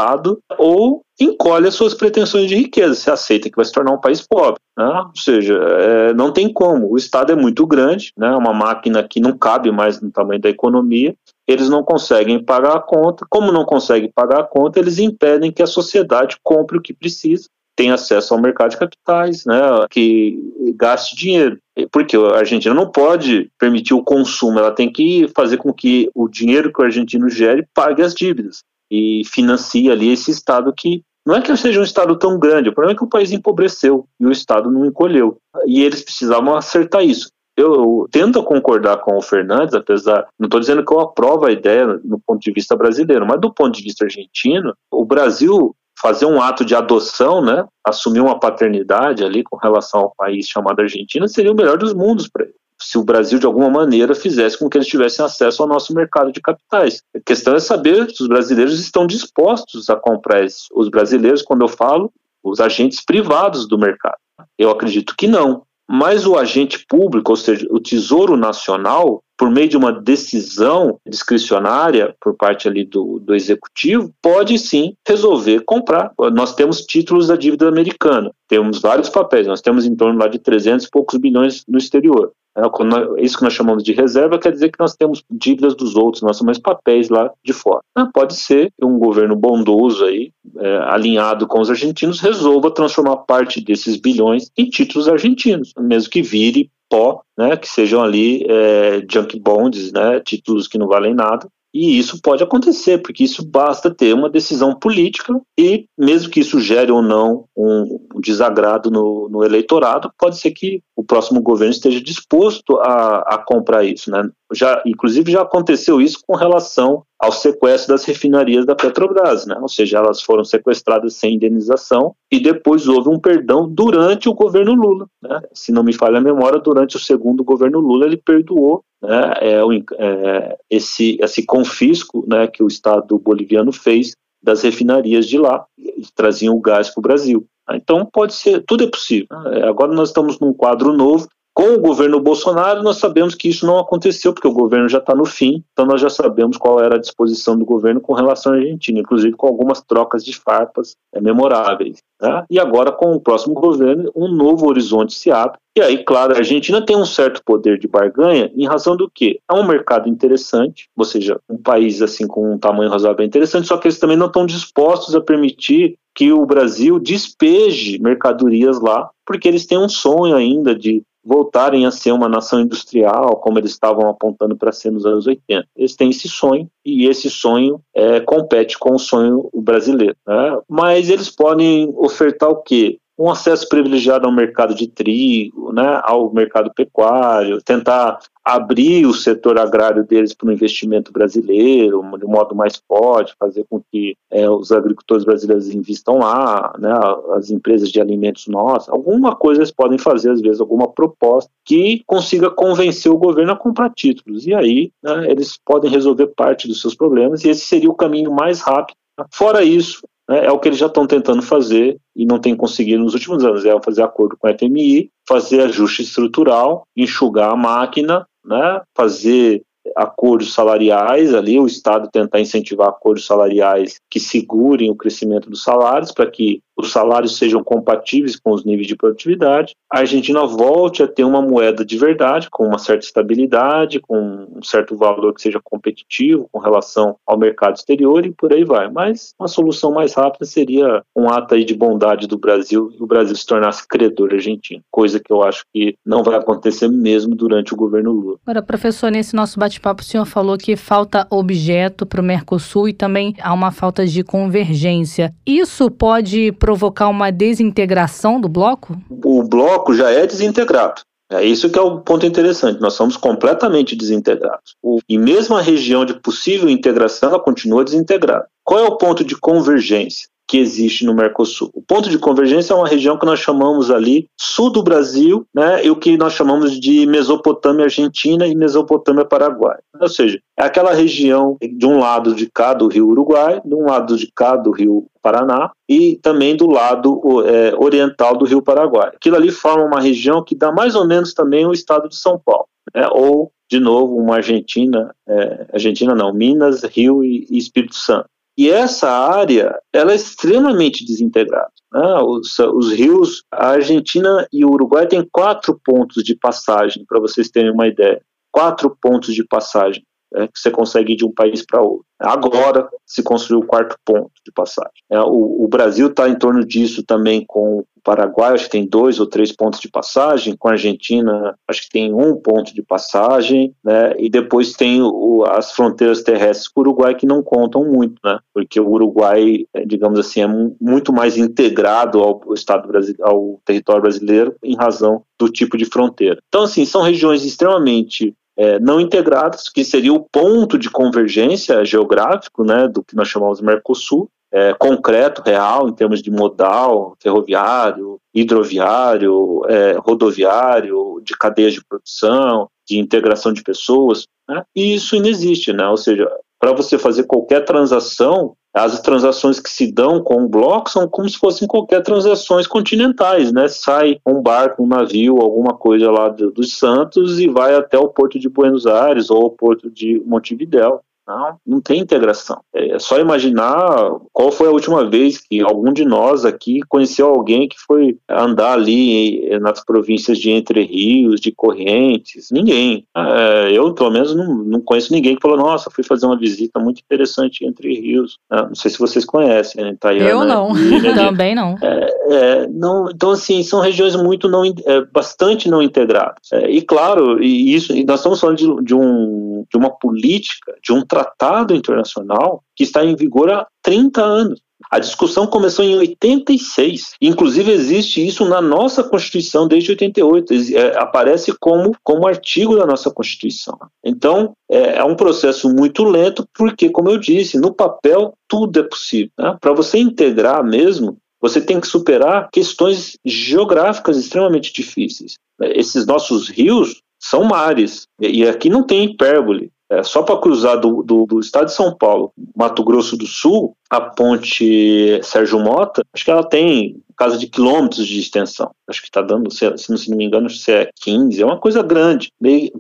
ou encolhe as suas pretensões de riqueza, se aceita que vai se tornar um país pobre. Né? Ou seja, é, não tem como. O Estado é muito grande, né? uma máquina que não cabe mais no tamanho da economia, eles não conseguem pagar a conta. Como não conseguem pagar a conta, eles impedem que a sociedade compre o que precisa tem acesso ao mercado de capitais, né, que gaste dinheiro. Porque a Argentina não pode permitir o consumo, ela tem que fazer com que o dinheiro que o argentino gere pague as dívidas e financie ali esse Estado que não é que seja um Estado tão grande, o problema é que o país empobreceu e o Estado não encolheu. E eles precisavam acertar isso. Eu tento concordar com o Fernandes, apesar, não estou dizendo que eu aprovo a ideia no ponto de vista brasileiro, mas do ponto de vista argentino, o Brasil fazer um ato de adoção, né, assumir uma paternidade ali com relação ao país chamado Argentina, seria o melhor dos mundos para ele. Se o Brasil, de alguma maneira, fizesse com que eles tivessem acesso ao nosso mercado de capitais. A questão é saber se os brasileiros estão dispostos a comprar isso. Os brasileiros, quando eu falo, os agentes privados do mercado. Eu acredito que não. Mas o agente público, ou seja, o Tesouro Nacional, por meio de uma decisão discricionária por parte ali do, do executivo, pode sim resolver comprar. Nós temos títulos da dívida americana, temos vários papéis, nós temos em torno lá de 300 e poucos bilhões no exterior. É, isso que nós chamamos de reserva quer dizer que nós temos dívidas dos outros, nós temos papéis lá de fora. Ah, pode ser que um governo bondoso aí, é, alinhado com os argentinos, resolva transformar parte desses bilhões em títulos argentinos, mesmo que vire pó, né, que sejam ali é, junk bonds, né, títulos que não valem nada, e isso pode acontecer, porque isso basta ter uma decisão política e, mesmo que isso gere ou não um, desagrado no, no, eleitorado, pode ser que o próximo governo esteja disposto a, a comprar isso. Né? Já, inclusive, já aconteceu isso com relação ao sequestro das refinarias da Petrobras, né? ou seja, elas foram sequestradas sem indenização e depois houve um perdão durante o governo Lula. Né? Se não me falha a memória, durante o segundo governo Lula, ele perdoou né, é, é, esse, esse confisco né, que o Estado boliviano fez das refinarias de lá, que traziam o gás para o Brasil. Então pode ser, tudo é possível. É, agora nós estamos num quadro novo com o governo Bolsonaro, nós sabemos que isso não aconteceu, porque o governo já está no fim, então nós já sabemos qual era a disposição do governo com relação à Argentina, inclusive com algumas trocas de farpas é, memoráveis. Tá? E agora, com o próximo governo, um novo horizonte se abre. E aí, claro, a Argentina tem um certo poder de barganha em razão do que é um mercado interessante, ou seja, um país assim com um tamanho razoável interessante, só que eles também não estão dispostos a permitir que o Brasil despeje mercadorias lá, porque eles têm um sonho ainda de voltarem a ser uma nação industrial, como eles estavam apontando para ser nos anos 80. Eles têm esse sonho e esse sonho é, compete com o sonho brasileiro. Né? Mas eles podem ofertar o quê? Um acesso privilegiado ao mercado de trigo, né, ao mercado pecuário, tentar abrir o setor agrário deles para o investimento brasileiro, de um modo mais forte, fazer com que é, os agricultores brasileiros investam lá, né, as empresas de alimentos nossas, alguma coisa eles podem fazer, às vezes, alguma proposta que consiga convencer o governo a comprar títulos. E aí né, eles podem resolver parte dos seus problemas, e esse seria o caminho mais rápido. Fora isso, é o que eles já estão tentando fazer e não têm conseguido nos últimos anos, é fazer acordo com a FMI, fazer ajuste estrutural, enxugar a máquina, né, fazer acordos salariais ali, o Estado tentar incentivar acordos salariais que segurem o crescimento dos salários para que os salários sejam compatíveis com os níveis de produtividade, a Argentina volte a ter uma moeda de verdade, com uma certa estabilidade, com um certo valor que seja competitivo com relação ao mercado exterior e por aí vai. Mas uma solução mais rápida seria um ato aí de bondade do Brasil e o Brasil se tornasse credor argentino, coisa que eu acho que não vai acontecer mesmo durante o governo Lula. Agora, professor, nesse nosso bate-papo, o senhor falou que falta objeto para o Mercosul e também há uma falta de convergência. Isso pode provocar uma desintegração do bloco? O bloco já é desintegrado. É isso que é o ponto interessante. Nós somos completamente desintegrados. E mesmo a região de possível integração, ela continua desintegrada. Qual é o ponto de convergência? Que existe no Mercosul. O ponto de convergência é uma região que nós chamamos ali sul do Brasil, né, e o que nós chamamos de Mesopotâmia Argentina e Mesopotâmia Paraguai. Ou seja, é aquela região de um lado de cá do rio Uruguai, de um lado de cá do rio Paraná e também do lado é, oriental do rio Paraguai. Aquilo ali forma uma região que dá mais ou menos também o estado de São Paulo, né, ou de novo uma Argentina, é, Argentina não, Minas, Rio e, e Espírito Santo. E essa área ela é extremamente desintegrada. Né? Os, os, rios, a Argentina e o Uruguai têm quatro pontos de passagem, para vocês terem uma ideia. Quatro pontos de passagem é, que você consegue ir de um país para outro. Agora se construiu o quarto ponto de passagem. É, o, o, Brasil está em torno disso também com Paraguai, acho que tem dois ou três pontos de passagem, com a Argentina, acho que tem um ponto de passagem, né? e depois tem o, as fronteiras terrestres com o Uruguai que não contam muito, né? porque o Uruguai, é, digamos assim, é muito mais integrado ao, Estado ao território brasileiro em razão do tipo de fronteira. Então, assim, são regiões extremamente é, não integradas, que seria o ponto de convergência geográfico né, do que nós chamamos Mercosul, é, concreto, real, em termos de modal, ferroviário, hidroviário, é, rodoviário, de cadeias de produção, de integração de pessoas, né? e isso não existe, né? ou seja, para você fazer qualquer transação, as transações que se dão com o bloco são como se fossem qualquer transações continentais, né? Sai um barco, um navio, alguma coisa lá dos Santos e vai até o porto de Buenos Aires ou o porto de Montevidéu. Não, não tem integração. É só imaginar qual foi a última vez que algum de nós aqui conheceu alguém que foi andar ali nas províncias de Entre Rios, de Correntes. Ninguém. É, eu, pelo menos, não, não conheço ninguém que falou: Nossa, fui fazer uma visita muito interessante em Entre Rios. É, não sei se vocês conhecem, né? Tayana, eu não. Também não. É, é, não. Então, assim, são regiões muito não, é, bastante não integradas. É, e claro, e isso, e nós estamos falando de, de, um, de uma política, de um tratado internacional que está em vigor há 30 anos. A discussão começou em 86. Inclusive, existe isso na nossa Constituição desde 88. É, aparece como, como artigo da nossa Constituição. Então, é, é, um processo muito lento, porque, como eu disse, no papel tudo é possível. Né? Para você integrar mesmo, você tem que superar questões geográficas extremamente difíceis. Esses nossos rios são mares, e aqui não tem hipérbole. É, só para cruzar do, do, do, estado de São Paulo, Mato Grosso do Sul, a ponte Sérgio Mota, acho que ela tem casa de quilômetros de extensão. Acho que está dando, se, se não me engano, se é 15, é uma coisa grande.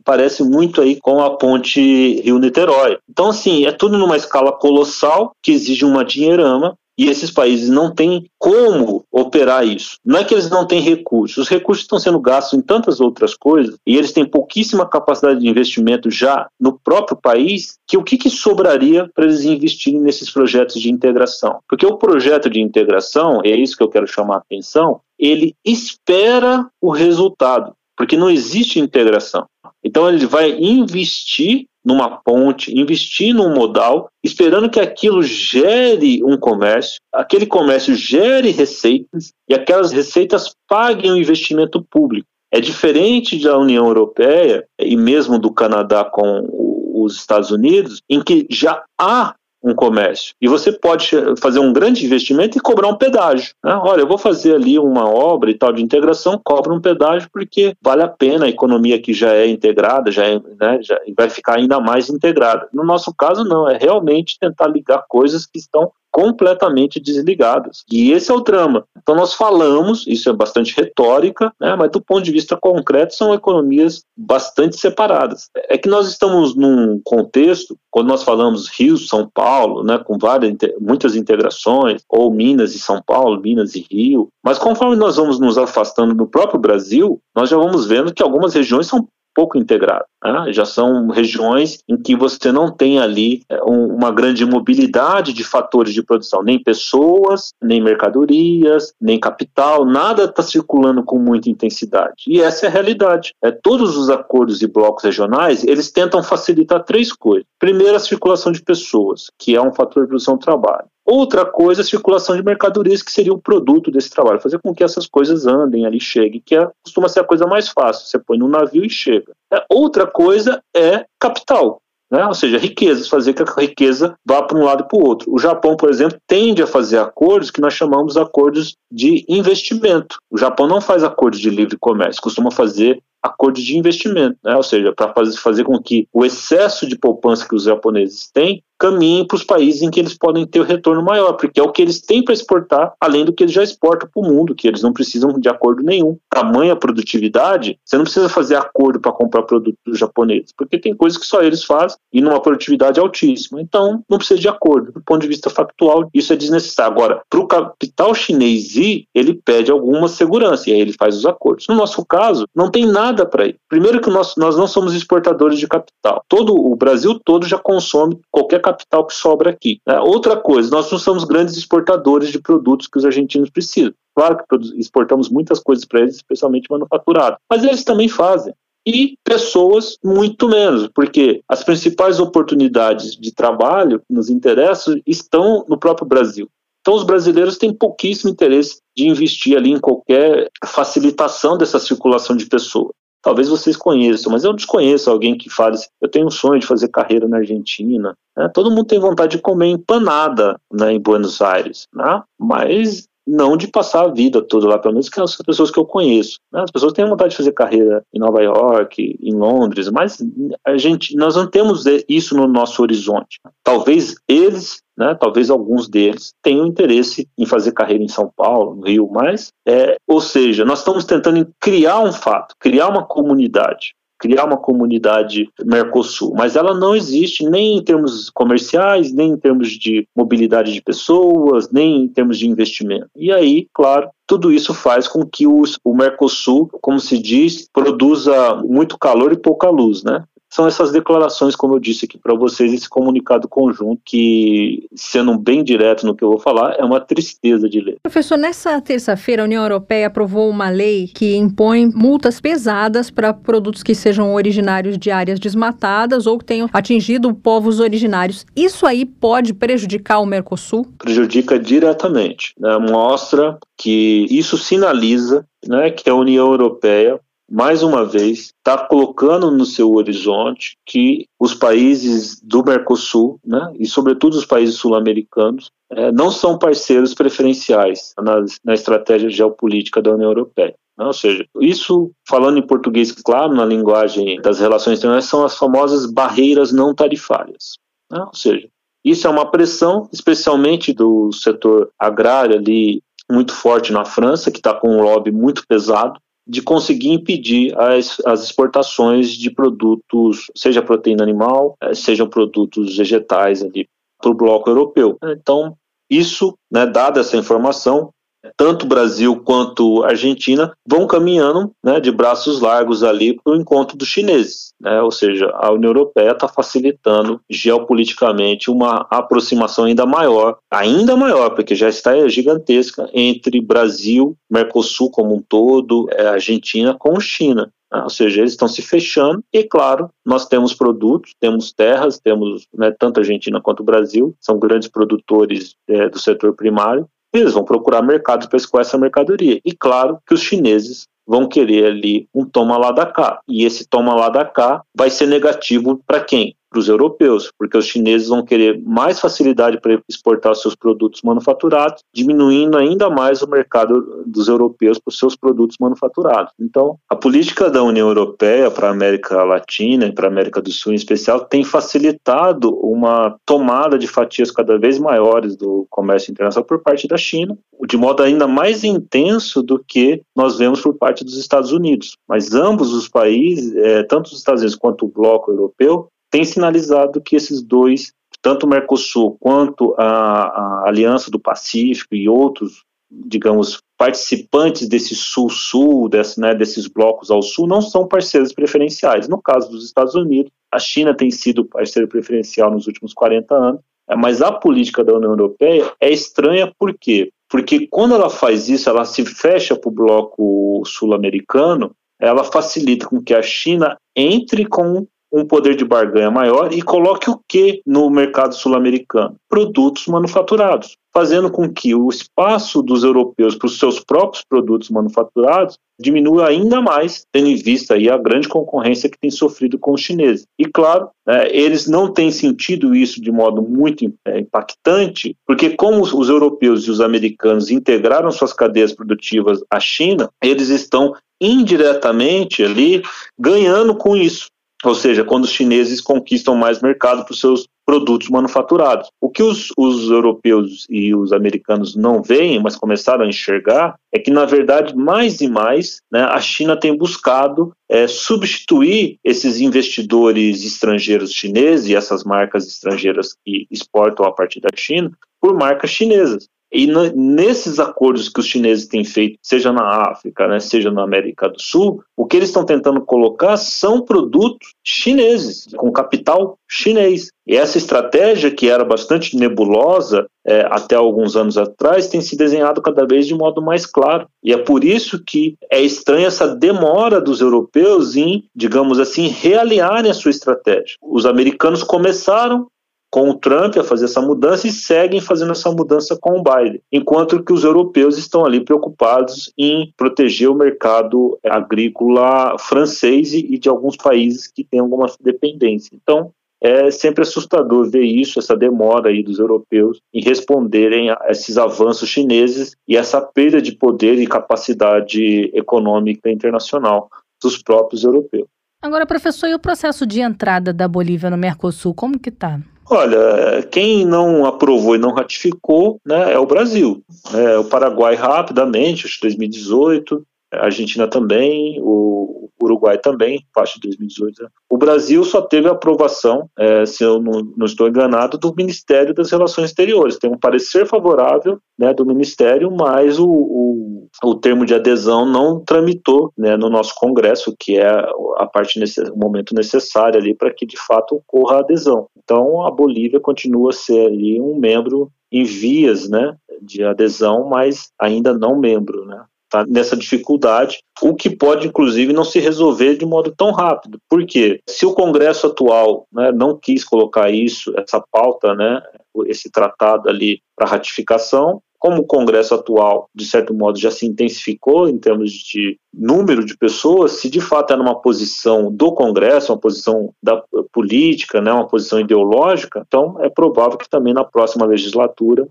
parece muito aí com a ponte Rio-Niterói. Então, assim, é tudo numa escala colossal, que exige uma dinheirama, e esses países não têm como operar isso. Não é que eles não têm recursos, os recursos estão sendo gastos em tantas outras coisas e eles têm pouquíssima capacidade de investimento já no próprio país, que o que, que sobraria para eles investirem nesses projetos de integração? Porque o projeto de integração, é isso que eu quero chamar a atenção, ele espera o resultado, porque não existe integração. Então ele vai investir numa ponte, investir num modal, esperando que aquilo gere um comércio, aquele comércio gere receitas e aquelas receitas paguem o investimento público. É diferente da União Europeia e mesmo do Canadá com os Estados Unidos, em que já há um comércio. E você pode fazer um grande investimento e cobrar um pedágio. Né? Olha, eu vou fazer ali uma obra e tal de integração, cobra um pedágio porque vale a pena, a economia que já é integrada, já, é, né, já vai ficar ainda mais integrada. No nosso caso, não, é realmente tentar ligar coisas que estão completamente desligadas. E esse é o drama. Então nós falamos, isso é bastante retórica, né, mas do ponto de vista concreto são economias bastante separadas. É que nós estamos num contexto, quando nós falamos Rio, São Paulo, né, com várias, muitas integrações, ou Minas e São Paulo, Minas e Rio, mas conforme nós vamos nos afastando do próprio Brasil, nós já vamos vendo que algumas regiões são pouco integrado. Né? Já são regiões em que você não tem ali é, um, uma grande mobilidade de fatores de produção, nem pessoas, nem mercadorias, nem capital, nada está circulando com muita intensidade. E essa é a realidade. É, todos os acordos e blocos regionais, eles tentam facilitar três coisas. Primeiro, a circulação de pessoas, que é um fator de produção do trabalho. Outra coisa é a circulação de mercadorias, que seria o produto desse trabalho, fazer com que essas coisas andem ali, cheguem, que é, costuma ser a coisa mais fácil. Você põe no navio e chega. É, outra coisa é capital. Né? Ou seja, riquezas, fazer que a riqueza vá para um lado e para o outro. O Japão, por exemplo, tende a fazer acordos que nós chamamos acordos de investimento. O Japão não faz acordos de livre comércio, costuma fazer acordos de investimento, né? ou seja, para fazer com que o excesso de poupança que os japoneses têm caminhem para os países em que eles podem ter o retorno maior, porque é o que eles têm para exportar, além do que eles já exportam para o mundo, que eles não precisam de acordo nenhum. Tamanha produtividade, você não precisa fazer acordo para comprar produtos japoneses, porque tem coisas que só eles fazem e numa produtividade altíssima. Então, não precisa de acordo. Do ponto de vista factual, isso é desnecessário. Agora, para o capital chinês ir, ele pede alguma segurança e aí ele faz os acordos. No nosso caso, não tem nada para ir. Primeiro que nós, nós não somos exportadores de capital. Todo o Brasil todo já consome qualquer capital que sobra aqui. Né? Outra coisa, nós não somos grandes exportadores de produtos que os argentinos precisam. Claro que exportamos muitas coisas para eles, especialmente manufaturado, mas eles também fazem e pessoas muito menos, porque as principais oportunidades de trabalho que nos interessam estão no próprio Brasil. Então, os brasileiros têm pouquíssimo interesse de investir ali em qualquer facilitação dessa circulação de pessoas. Talvez vocês conheçam, mas eu desconheço alguém que fale assim, eu tenho um sonho de fazer carreira na Argentina. Né? Todo mundo tem vontade de comer empanada né, em Buenos Aires, né? mas não de passar a vida toda lá, pelo menos que as pessoas que eu conheço. Né? As pessoas têm vontade de fazer carreira em Nova York, em Londres, mas a gente, nós não temos isso no nosso horizonte. Talvez eles, né, talvez alguns deles tenham interesse em fazer carreira em São Paulo, no Rio, mas, é, ou seja, nós estamos tentando criar um fato, criar uma comunidade criar uma comunidade Mercosul, mas ela não existe nem em termos comerciais, nem em termos de mobilidade de pessoas, nem em termos de investimento. E aí, claro, tudo isso faz com que o, o Mercosul, como se diz, produza muito calor e pouca luz, né? São essas declarações, como eu disse aqui para vocês, esse comunicado conjunto, que, sendo bem direto no que eu vou falar, é uma tristeza de ler. Professor, nessa terça-feira, a União Europeia aprovou uma lei que impõe multas pesadas para produtos que sejam originários de áreas desmatadas ou que tenham atingido povos originários. Isso aí pode prejudicar o Mercosul? Prejudica diretamente. Né? Mostra que isso sinaliza né, que a União Europeia mais uma vez, está colocando no seu horizonte que os países do Mercosul, né, e sobretudo os países sul-americanos, é, não são parceiros preferenciais na, na estratégia geopolítica da União Europeia. Né? Ou seja, isso, falando em português claro, na linguagem das relações internacionais, são as famosas barreiras não tarifárias. Né? Ou seja, isso é uma pressão, especialmente do setor agrário ali, muito forte na França, que está com um lobby muito pesado, de conseguir impedir as, as exportações de produtos, seja proteína animal, eh, sejam produtos vegetais ali para o bloco europeu. Então, isso, né, dada essa informação, tanto Brasil quanto Argentina vão caminhando né, de braços largos ali para o encontro dos chineses. Né? Ou seja, a União Europeia está facilitando geopoliticamente uma aproximação ainda maior, ainda maior, porque já está gigantesca, entre Brasil, Mercosul como um todo, é, Argentina com China. Né? Ou seja, eles estão se fechando e, claro, nós temos produtos, temos terras, temos né, tanto a Argentina quanto o Brasil, são grandes produtores é, do setor primário, eles vão procurar mercados para escoar essa mercadoria. E claro que os chineses vão querer ali um toma lá da cá. E esse toma lá da cá vai ser negativo para quem? Para os europeus, porque os chineses vão querer mais facilidade para exportar seus produtos manufaturados, diminuindo ainda mais o mercado dos europeus para os seus produtos manufaturados. Então, a política da União Europeia para a América Latina e para a América do Sul em especial tem facilitado uma tomada de fatias cada vez maiores do comércio internacional por parte da China, de modo ainda mais intenso do que nós vemos por parte dos Estados Unidos. Mas ambos os países, é, tanto os Estados Unidos quanto o bloco europeu, têm sinalizado que esses dois, tanto o Mercosul quanto a, a Aliança do Pacífico e outros, digamos, participantes desse sul-sul, desse, né, desses blocos ao sul, não são parceiros preferenciais. No caso dos Estados Unidos, a China tem sido parceiro preferencial nos últimos 40 anos, mas a política da União Europeia é estranha por quê? Porque quando ela faz isso, ela se fecha para o bloco sul-americano, ela facilita com que a China entre com um poder de barganha maior e coloque o que no mercado sul-americano? Produtos manufaturados, fazendo com que o espaço dos europeus para os seus próprios produtos manufaturados diminua ainda mais, tendo em vista aí a grande concorrência que tem sofrido com os chineses. E claro, é, eles não têm sentido isso de modo muito é, impactante, porque como os europeus e os americanos integraram suas cadeias produtivas à China, eles estão indiretamente ali ganhando com isso ou seja, quando os chineses conquistam mais mercado para os seus produtos manufaturados. O que os, os, europeus e os americanos não veem, mas começaram a enxergar, é que, na verdade, mais e mais, né, a China tem buscado é, substituir esses investidores estrangeiros chineses e essas marcas estrangeiras que exportam a partir da China por marcas chinesas. E nesses acordos que os chineses têm feito, seja na África, né, seja na América do Sul, o que eles estão tentando colocar são produtos chineses, com capital chinês. E essa estratégia, que era bastante nebulosa é, até alguns anos atrás, tem se desenhado cada vez de modo mais claro. E é por isso que é estranha essa demora dos europeus em, digamos assim, realinharem a sua estratégia. Os americanos começaram com o Trump a fazer essa mudança e seguem fazendo essa mudança com o Biden, enquanto que os europeus estão ali preocupados em proteger o mercado agrícola francês e de alguns países que têm alguma dependência. Então, é sempre assustador ver isso, essa demora aí dos europeus em responderem a esses avanços chineses e essa perda de poder e capacidade econômica internacional dos próprios europeus. Agora, professor, e o processo de entrada da Bolívia no Mercosul, como que está? Olha, quem não aprovou e não ratificou né, é o Brasil. É, o Paraguai rapidamente, acho que 2018, a Argentina também, o Uruguai também, parte de 2018. Né? O Brasil só teve aprovação, é, se eu não, não, estou enganado, do Ministério das Relações Exteriores. Tem um parecer favorável né, do Ministério, mas o, o, o, termo de adesão não tramitou né, no nosso Congresso, que é a parte nesse, momento necessário ali para que de fato ocorra a adesão. Então a Bolívia continua a ser ali um membro em vias né, de adesão, mas ainda não membro. Né? tá nessa dificuldade, o que pode, inclusive, não se resolver de modo tão rápido. Por quê? Se o Congresso atual né, não quis colocar isso, essa pauta, né, esse tratado ali para ratificação, como o Congresso atual, de certo modo, já se intensificou em termos de número de pessoas, se de fato era uma posição do Congresso, uma posição da política, né, uma posição ideológica, então é provável que também na próxima legislatura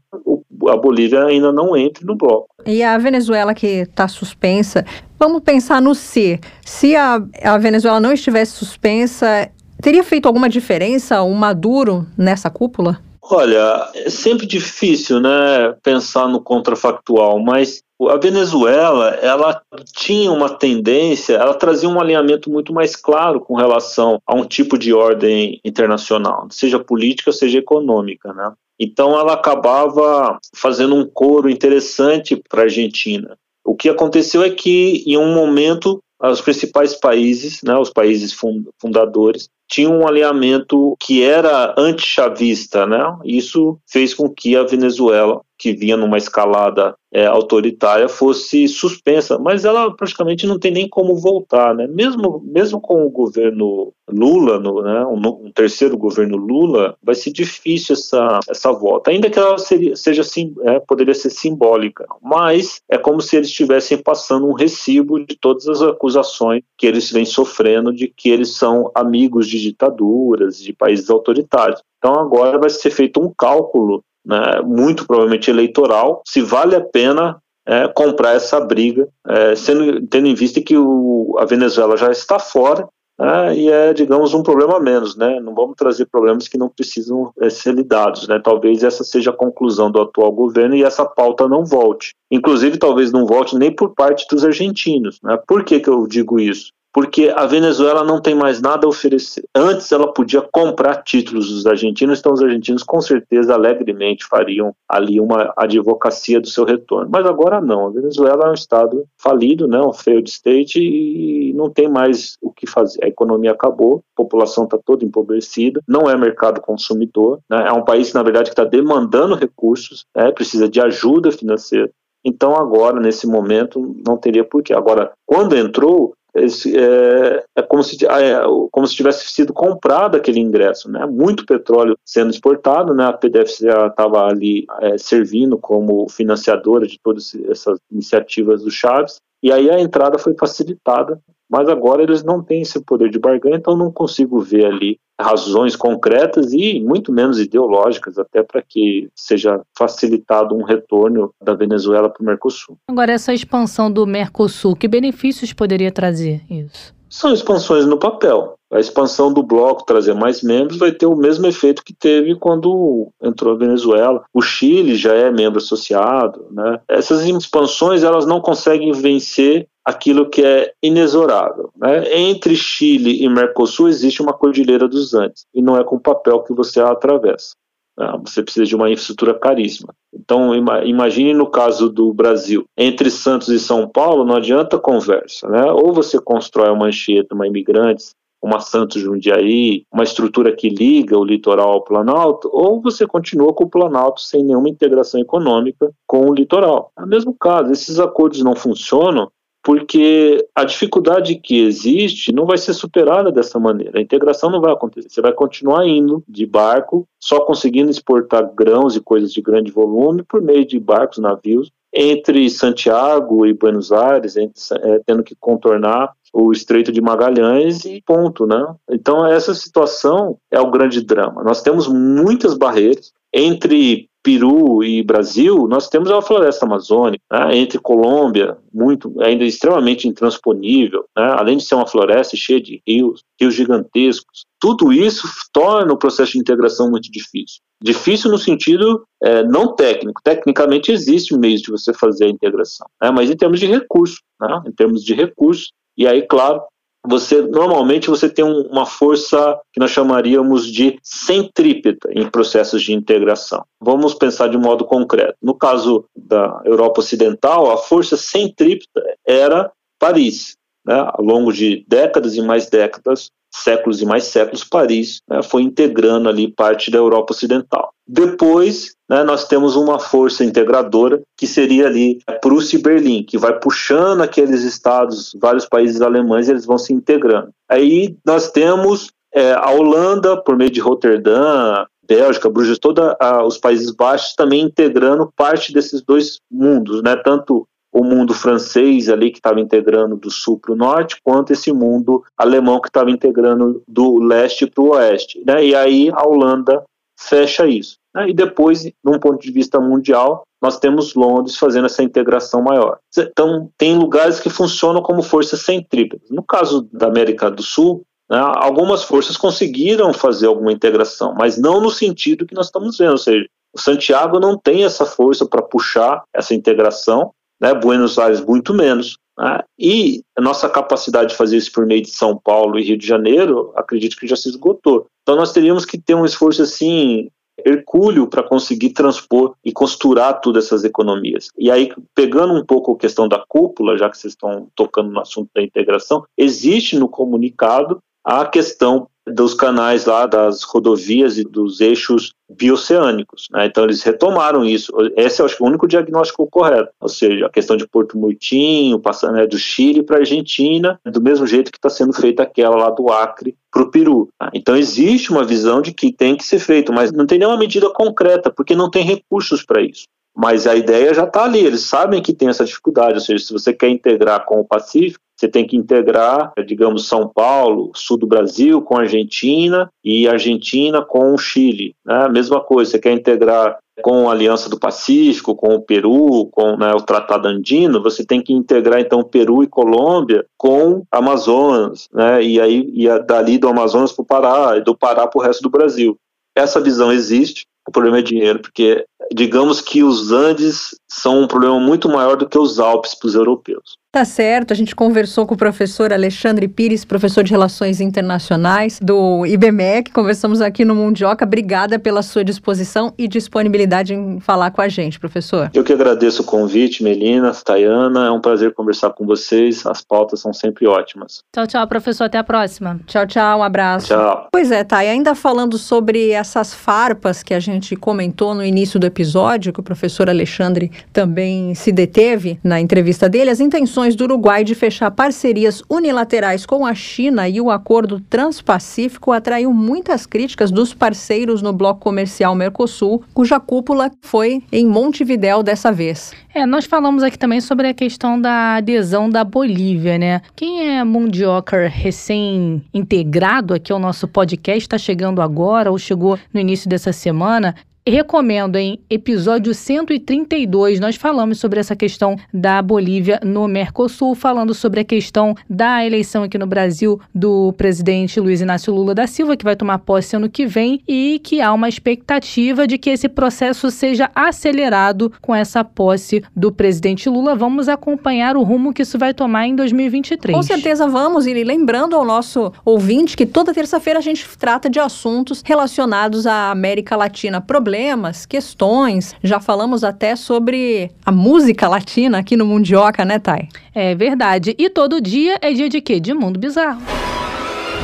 a Bolívia ainda não entre no bloco. E a Venezuela que está suspensa, vamos pensar no se. Se a, a Venezuela não estivesse suspensa, teria feito alguma diferença o Maduro nessa cúpula? Olha, é sempre difícil, né, pensar no contrafactual, mas a Venezuela, ela tinha uma tendência, ela trazia um alinhamento muito mais claro com relação a um tipo de ordem internacional, seja política, seja econômica, né? Então ela acabava fazendo um coro interessante para a Argentina. O que aconteceu é que, em um momento, os principais países, né, os países fundadores, tinha um alinhamento que era anti-chavista, né? Isso fez com que a Venezuela que vinha numa escalada é, autoritária fosse suspensa, mas ela praticamente não tem nem como voltar, né? Mesmo, mesmo com o governo Lula, no, né, um, um, terceiro governo Lula, vai ser difícil essa, essa volta, ainda que ela seria, seja sim, é, poderia ser simbólica, mas é como se eles estivessem passando um recibo de todas as acusações que eles vêm sofrendo de que eles são amigos de ditaduras, de países autoritários. Então agora vai ser feito um cálculo né, muito provavelmente eleitoral, se vale a pena é, comprar essa briga, é, sendo, tendo em vista que o, a Venezuela já está fora né, e é, digamos, um problema menos. Né? Não vamos trazer problemas que não precisam é, ser lidados. Né? Talvez essa seja a conclusão do atual governo e essa pauta não volte. Inclusive, talvez não volte nem por parte dos argentinos. Né? Por que, que eu digo isso? Porque a Venezuela não tem mais nada a oferecer. Antes ela podia comprar títulos dos argentinos, então os argentinos com certeza alegremente fariam ali uma advocacia do seu retorno. Mas agora não, a Venezuela é um estado falido, né, um failed state e não tem mais o que fazer. A economia acabou, a população está toda empobrecida, não é mercado consumidor, né, é um país na verdade que está demandando recursos, né, precisa de ajuda financeira. Então agora, nesse momento, não teria porquê. Agora, quando entrou, é, é, como, se, é, como se tivesse sido comprado aquele ingresso, né? Muito petróleo sendo exportado, né? A já estava ali é, servindo como financiadora de todas essas iniciativas do Chaves, e aí a entrada foi facilitada, mas agora eles não têm esse poder de barganha, então não consigo ver ali razões concretas e muito menos ideológicas, até para que seja facilitado um retorno da Venezuela para o Mercosul. Agora, essa expansão do Mercosul, que benefícios poderia trazer isso? São expansões no papel. A expansão do bloco, trazer mais membros, vai ter o mesmo efeito que teve quando entrou a Venezuela. O Chile já é membro associado. Né? Essas expansões elas não conseguem vencer aquilo que é inexorável. Né? Entre Chile e Mercosul existe uma cordilheira dos Andes, e não é com papel que você a atravessa. Né? Você precisa de uma infraestrutura caríssima. Então, imagine no caso do Brasil, entre Santos e São Paulo, não adianta conversa. Né? Ou você constrói uma Anchieta, uma Imigrantes, uma Santos Jundiaí, uma estrutura que liga o litoral ao Planalto, ou você continua com o Planalto sem nenhuma integração econômica com o litoral. É o mesmo caso, esses acordos não funcionam porque a dificuldade que existe não vai ser superada dessa maneira. A integração não vai acontecer. Você vai continuar indo de barco, só conseguindo exportar grãos e coisas de grande volume por meio de barcos, navios, entre Santiago e Buenos Aires, entre, é, tendo que contornar o Estreito de Magalhães e ponto, né? Então essa situação é o grande drama. Nós temos muitas barreiras entre Peru e Brasil, nós temos a floresta amazônica, né, entre Colômbia, muito, ainda extremamente intransponível, né, além de ser uma floresta cheia de rios, rios gigantescos. Tudo isso torna o processo de integração muito difícil. Difícil no sentido é, não técnico. Tecnicamente existe meios de você fazer a integração, né, mas em termos de recursos, né, em termos de recursos, e aí, claro, você normalmente você tem um, uma força que nós chamaríamos de centrípeta em processos de integração. Vamos pensar de modo concreto. No caso da Europa Ocidental, a força centrípeta era Paris. Né? Ao longo de décadas e mais décadas, séculos e mais séculos, Paris né, foi integrando ali parte da Europa Ocidental. Depois, né, nós temos uma força integradora que seria ali Prússia e Berlim, que vai puxando aqueles estados, vários países alemães, eles vão se integrando. Aí nós temos é, a Holanda, por meio de Roterdã, Bélgica, Bruges, todos os Países Baixos também integrando parte desses dois mundos, né? Tanto o mundo francês ali que estava integrando do sul para o norte, quanto esse mundo alemão que estava integrando do leste para o oeste. Né? E aí a Holanda fecha isso. Né? E depois, num ponto de vista mundial, nós temos Londres fazendo essa integração maior. Então, tem lugares que funcionam como forças centrípetas. No caso da América do Sul, né, algumas forças conseguiram fazer alguma integração, mas não no sentido que nós estamos vendo, ou seja, o Santiago não tem essa força para puxar essa integração, né? Buenos Aires muito menos. Né? E a nossa capacidade de fazer isso por meio de São Paulo e Rio de Janeiro, acredito que já se esgotou. Então nós teríamos que ter um esforço assim hercúleo para conseguir transpor e costurar todas essas economias. E aí, pegando um pouco a questão da cúpula, já que vocês estão tocando no assunto da integração, existe no comunicado a questão dos canais lá, das rodovias e dos eixos bioceânicos. Né? Então eles retomaram isso. Esse acho é o único diagnóstico correto. Ou seja, a questão de Porto Murtinho, passando né, do Chile para a Argentina, do mesmo jeito que está sendo feita aquela lá do Acre para o Peru. Tá? Então existe uma visão de que tem que ser feito, mas não tem nenhuma medida concreta, porque não tem recursos para isso. Mas a ideia já está ali, eles sabem que tem essa dificuldade, ou seja, se você quer integrar com o Pacífico, você tem que integrar, digamos, São Paulo, sul do Brasil, com a Argentina e Argentina com o Chile. Né? Mesma coisa, você quer integrar com a Aliança do Pacífico, com o Peru, com né, o Tratado Andino, você tem que integrar então Peru e Colômbia com Amazonas, né? E aí e dali do Amazonas para o Pará, e do Pará para o resto do Brasil. Essa visão existe, o problema é dinheiro, porque digamos que os Andes são um problema muito maior do que os Alpes para os europeus. Tá certo, a gente conversou com o professor Alexandre Pires, professor de Relações Internacionais do IBMEC, conversamos aqui no Mundioca. Obrigada pela sua disposição e disponibilidade em falar com a gente, professor. Eu que agradeço o convite, Melina, Tayana, é um prazer conversar com vocês, as pautas são sempre ótimas. Tchau, tchau, professor, até a próxima. Tchau, tchau, um abraço. Tchau. Pois é, Thay, ainda falando sobre essas farpas que a gente comentou no início do episódio, que o professor Alexandre também se deteve na entrevista dele, as intenções do Uruguai de fechar parcerias unilaterais com a China e o acordo transpacífico atraiu muitas críticas dos parceiros no bloco comercial Mercosul, cuja cúpula foi em Montevidéu dessa vez. É, nós falamos aqui também sobre a questão da adesão da Bolívia, né? Quem é mundioker recém-integrado aqui ao nosso podcast, está chegando agora ou chegou no início dessa semana, recomendo em episódio 132, nós falamos sobre essa questão da Bolívia no Mercosul, falando sobre a questão da eleição aqui no Brasil do presidente Luiz Inácio Lula da Silva, que vai tomar posse ano que vem, e que há uma expectativa de que esse processo seja acelerado com essa posse do presidente Lula. Vamos acompanhar o rumo que isso vai tomar em 2023. Com certeza vamos, e lembrando ao nosso ouvinte que toda terça-feira a gente trata de assuntos relacionados à América Latina, problemas problemas, questões. Já falamos até sobre a música latina aqui no Mundioca, né, Thay? É verdade. E todo dia é dia de quê? De Mundo Bizarro.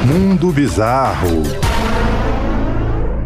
Mundo Bizarro.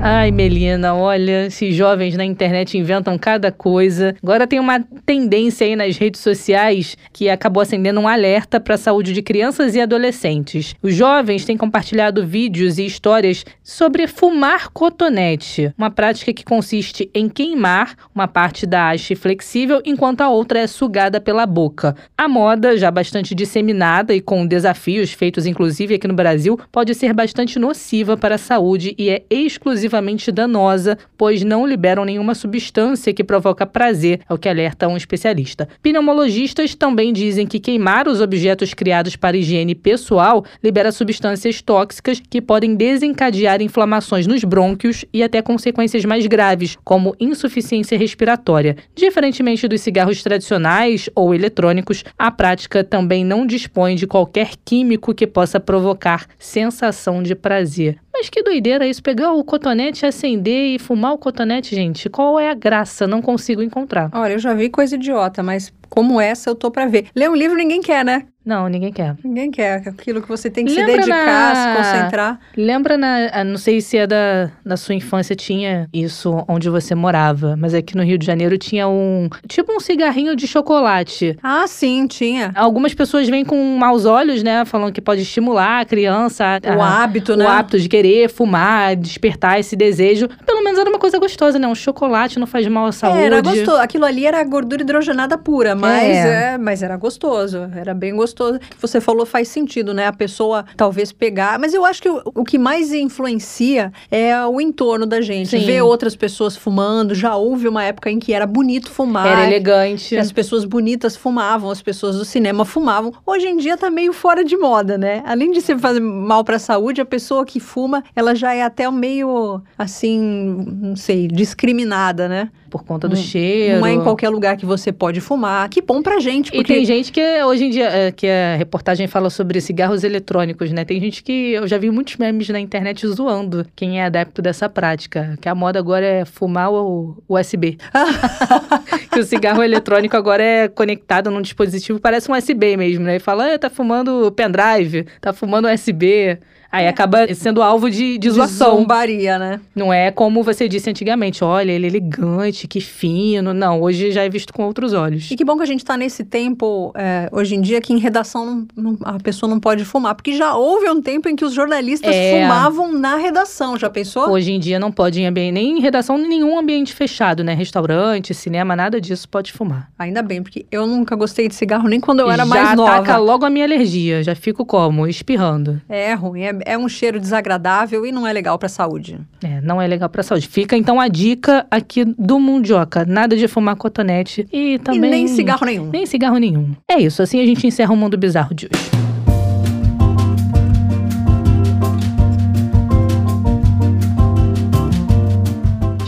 Ai, Melina, olha, esses jovens na internet inventam cada coisa. Agora tem uma tendência aí nas redes sociais que acabou acendendo um alerta para a saúde de crianças e adolescentes. Os jovens têm compartilhado vídeos e histórias sobre fumar cotonete, uma prática que consiste em queimar uma parte da haste flexível enquanto a outra é sugada pela boca. A moda, já bastante disseminada e com desafios feitos inclusive aqui no Brasil, pode ser bastante nociva para a saúde e é exclusiva danosa, pois não liberam nenhuma substância que provoca prazer, é o que alerta um especialista. Pneumologistas também dizem que queimar os objetos criados para higiene pessoal libera substâncias tóxicas que podem desencadear inflamações nos brônquios e até consequências mais graves, como insuficiência respiratória. Diferentemente dos cigarros tradicionais ou eletrônicos, a prática também não dispõe de qualquer químico que possa provocar sensação de prazer. Mas que doideira isso, pegar o cotonete, acender e fumar o cotonete, gente. Qual é a graça? Não consigo encontrar. Olha, eu já vi coisa idiota, mas como essa eu tô para ver. Ler um livro ninguém quer, né? Não, ninguém quer. Ninguém quer. Aquilo que você tem que Lembra se dedicar, na... se concentrar. Lembra na. Ah, não sei se é da, da sua infância tinha isso onde você morava, mas aqui no Rio de Janeiro tinha um. Tipo um cigarrinho de chocolate. Ah, sim, tinha. Algumas pessoas vêm com maus olhos, né? Falando que pode estimular a criança. O a, hábito, o né? O hábito de querer fumar, despertar esse desejo. Pelo menos era uma coisa gostosa, né? Um chocolate não faz mal à saúde. É, era gostoso. Aquilo ali era gordura hidrogenada pura, mas, é. É, mas era gostoso. Era bem gostoso você falou faz sentido, né? A pessoa talvez pegar. Mas eu acho que o, o que mais influencia é o entorno da gente. Sim. Ver outras pessoas fumando. Já houve uma época em que era bonito fumar. Era elegante. As pessoas bonitas fumavam, as pessoas do cinema fumavam. Hoje em dia tá meio fora de moda, né? Além de ser fazer mal para a saúde, a pessoa que fuma, ela já é até meio assim, não sei, discriminada, né? Por conta do hum, cheiro. Não é em qualquer lugar que você pode fumar. Que bom pra gente. Porque... E tem gente que hoje em dia, é, que a reportagem fala sobre cigarros eletrônicos, né? Tem gente que eu já vi muitos memes na internet zoando quem é adepto dessa prática. Que a moda agora é fumar o USB. que o cigarro eletrônico agora é conectado num dispositivo, parece um USB mesmo, né? E fala, ah, tá fumando pendrive, tá fumando USB. Aí acaba sendo alvo de, de zoação. De zombaria, né? Não é como você disse antigamente, olha, ele é elegante, que fino. Não, hoje já é visto com outros olhos. E que bom que a gente tá nesse tempo, é, hoje em dia, que em redação não, não, a pessoa não pode fumar. Porque já houve um tempo em que os jornalistas é... fumavam na redação, já pensou? Hoje em dia não pode em ambiente, nem em redação, nem nenhum ambiente fechado, né? Restaurante, cinema, nada disso pode fumar. Ainda bem, porque eu nunca gostei de cigarro nem quando eu era já mais nova. Já ataca logo a minha alergia, já fico como? Espirrando. É ruim, é, é um cheiro desagradável e não é legal pra saúde. É, não é legal pra saúde. Fica então a dica aqui do Mundioca, nada de fumar cotonete e também... E nem cigarro nenhum. Nem cigarro nenhum. É isso, assim a gente encerra o Mundo Bizarro de hoje.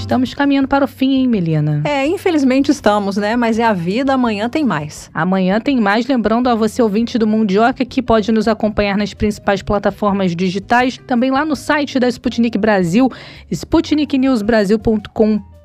Estamos caminhando para o fim, hein, Melina? É, infelizmente estamos, né? Mas é a vida, amanhã tem mais. Amanhã tem mais. Lembrando a você, ouvinte do Mundioca, que pode nos acompanhar nas principais plataformas digitais, também lá no site da Sputnik Brasil,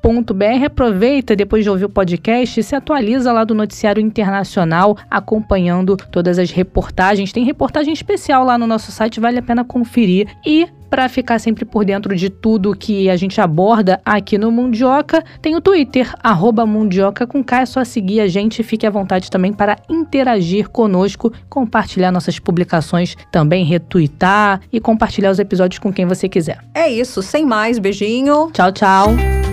sputniknewsbrasil.com Aproveita depois de ouvir o podcast e se atualiza lá do noticiário internacional, acompanhando todas as reportagens. Tem reportagem especial lá no nosso site, vale a pena conferir. E para ficar sempre por dentro de tudo que a gente aborda aqui no Mundioca, tem o Twitter, arroba Mundioca com K, é só seguir a gente e fique à vontade também para interagir conosco, compartilhar nossas publicações, também retweetar e compartilhar os episódios com quem você quiser. É isso, sem mais, beijinho. Tchau, tchau.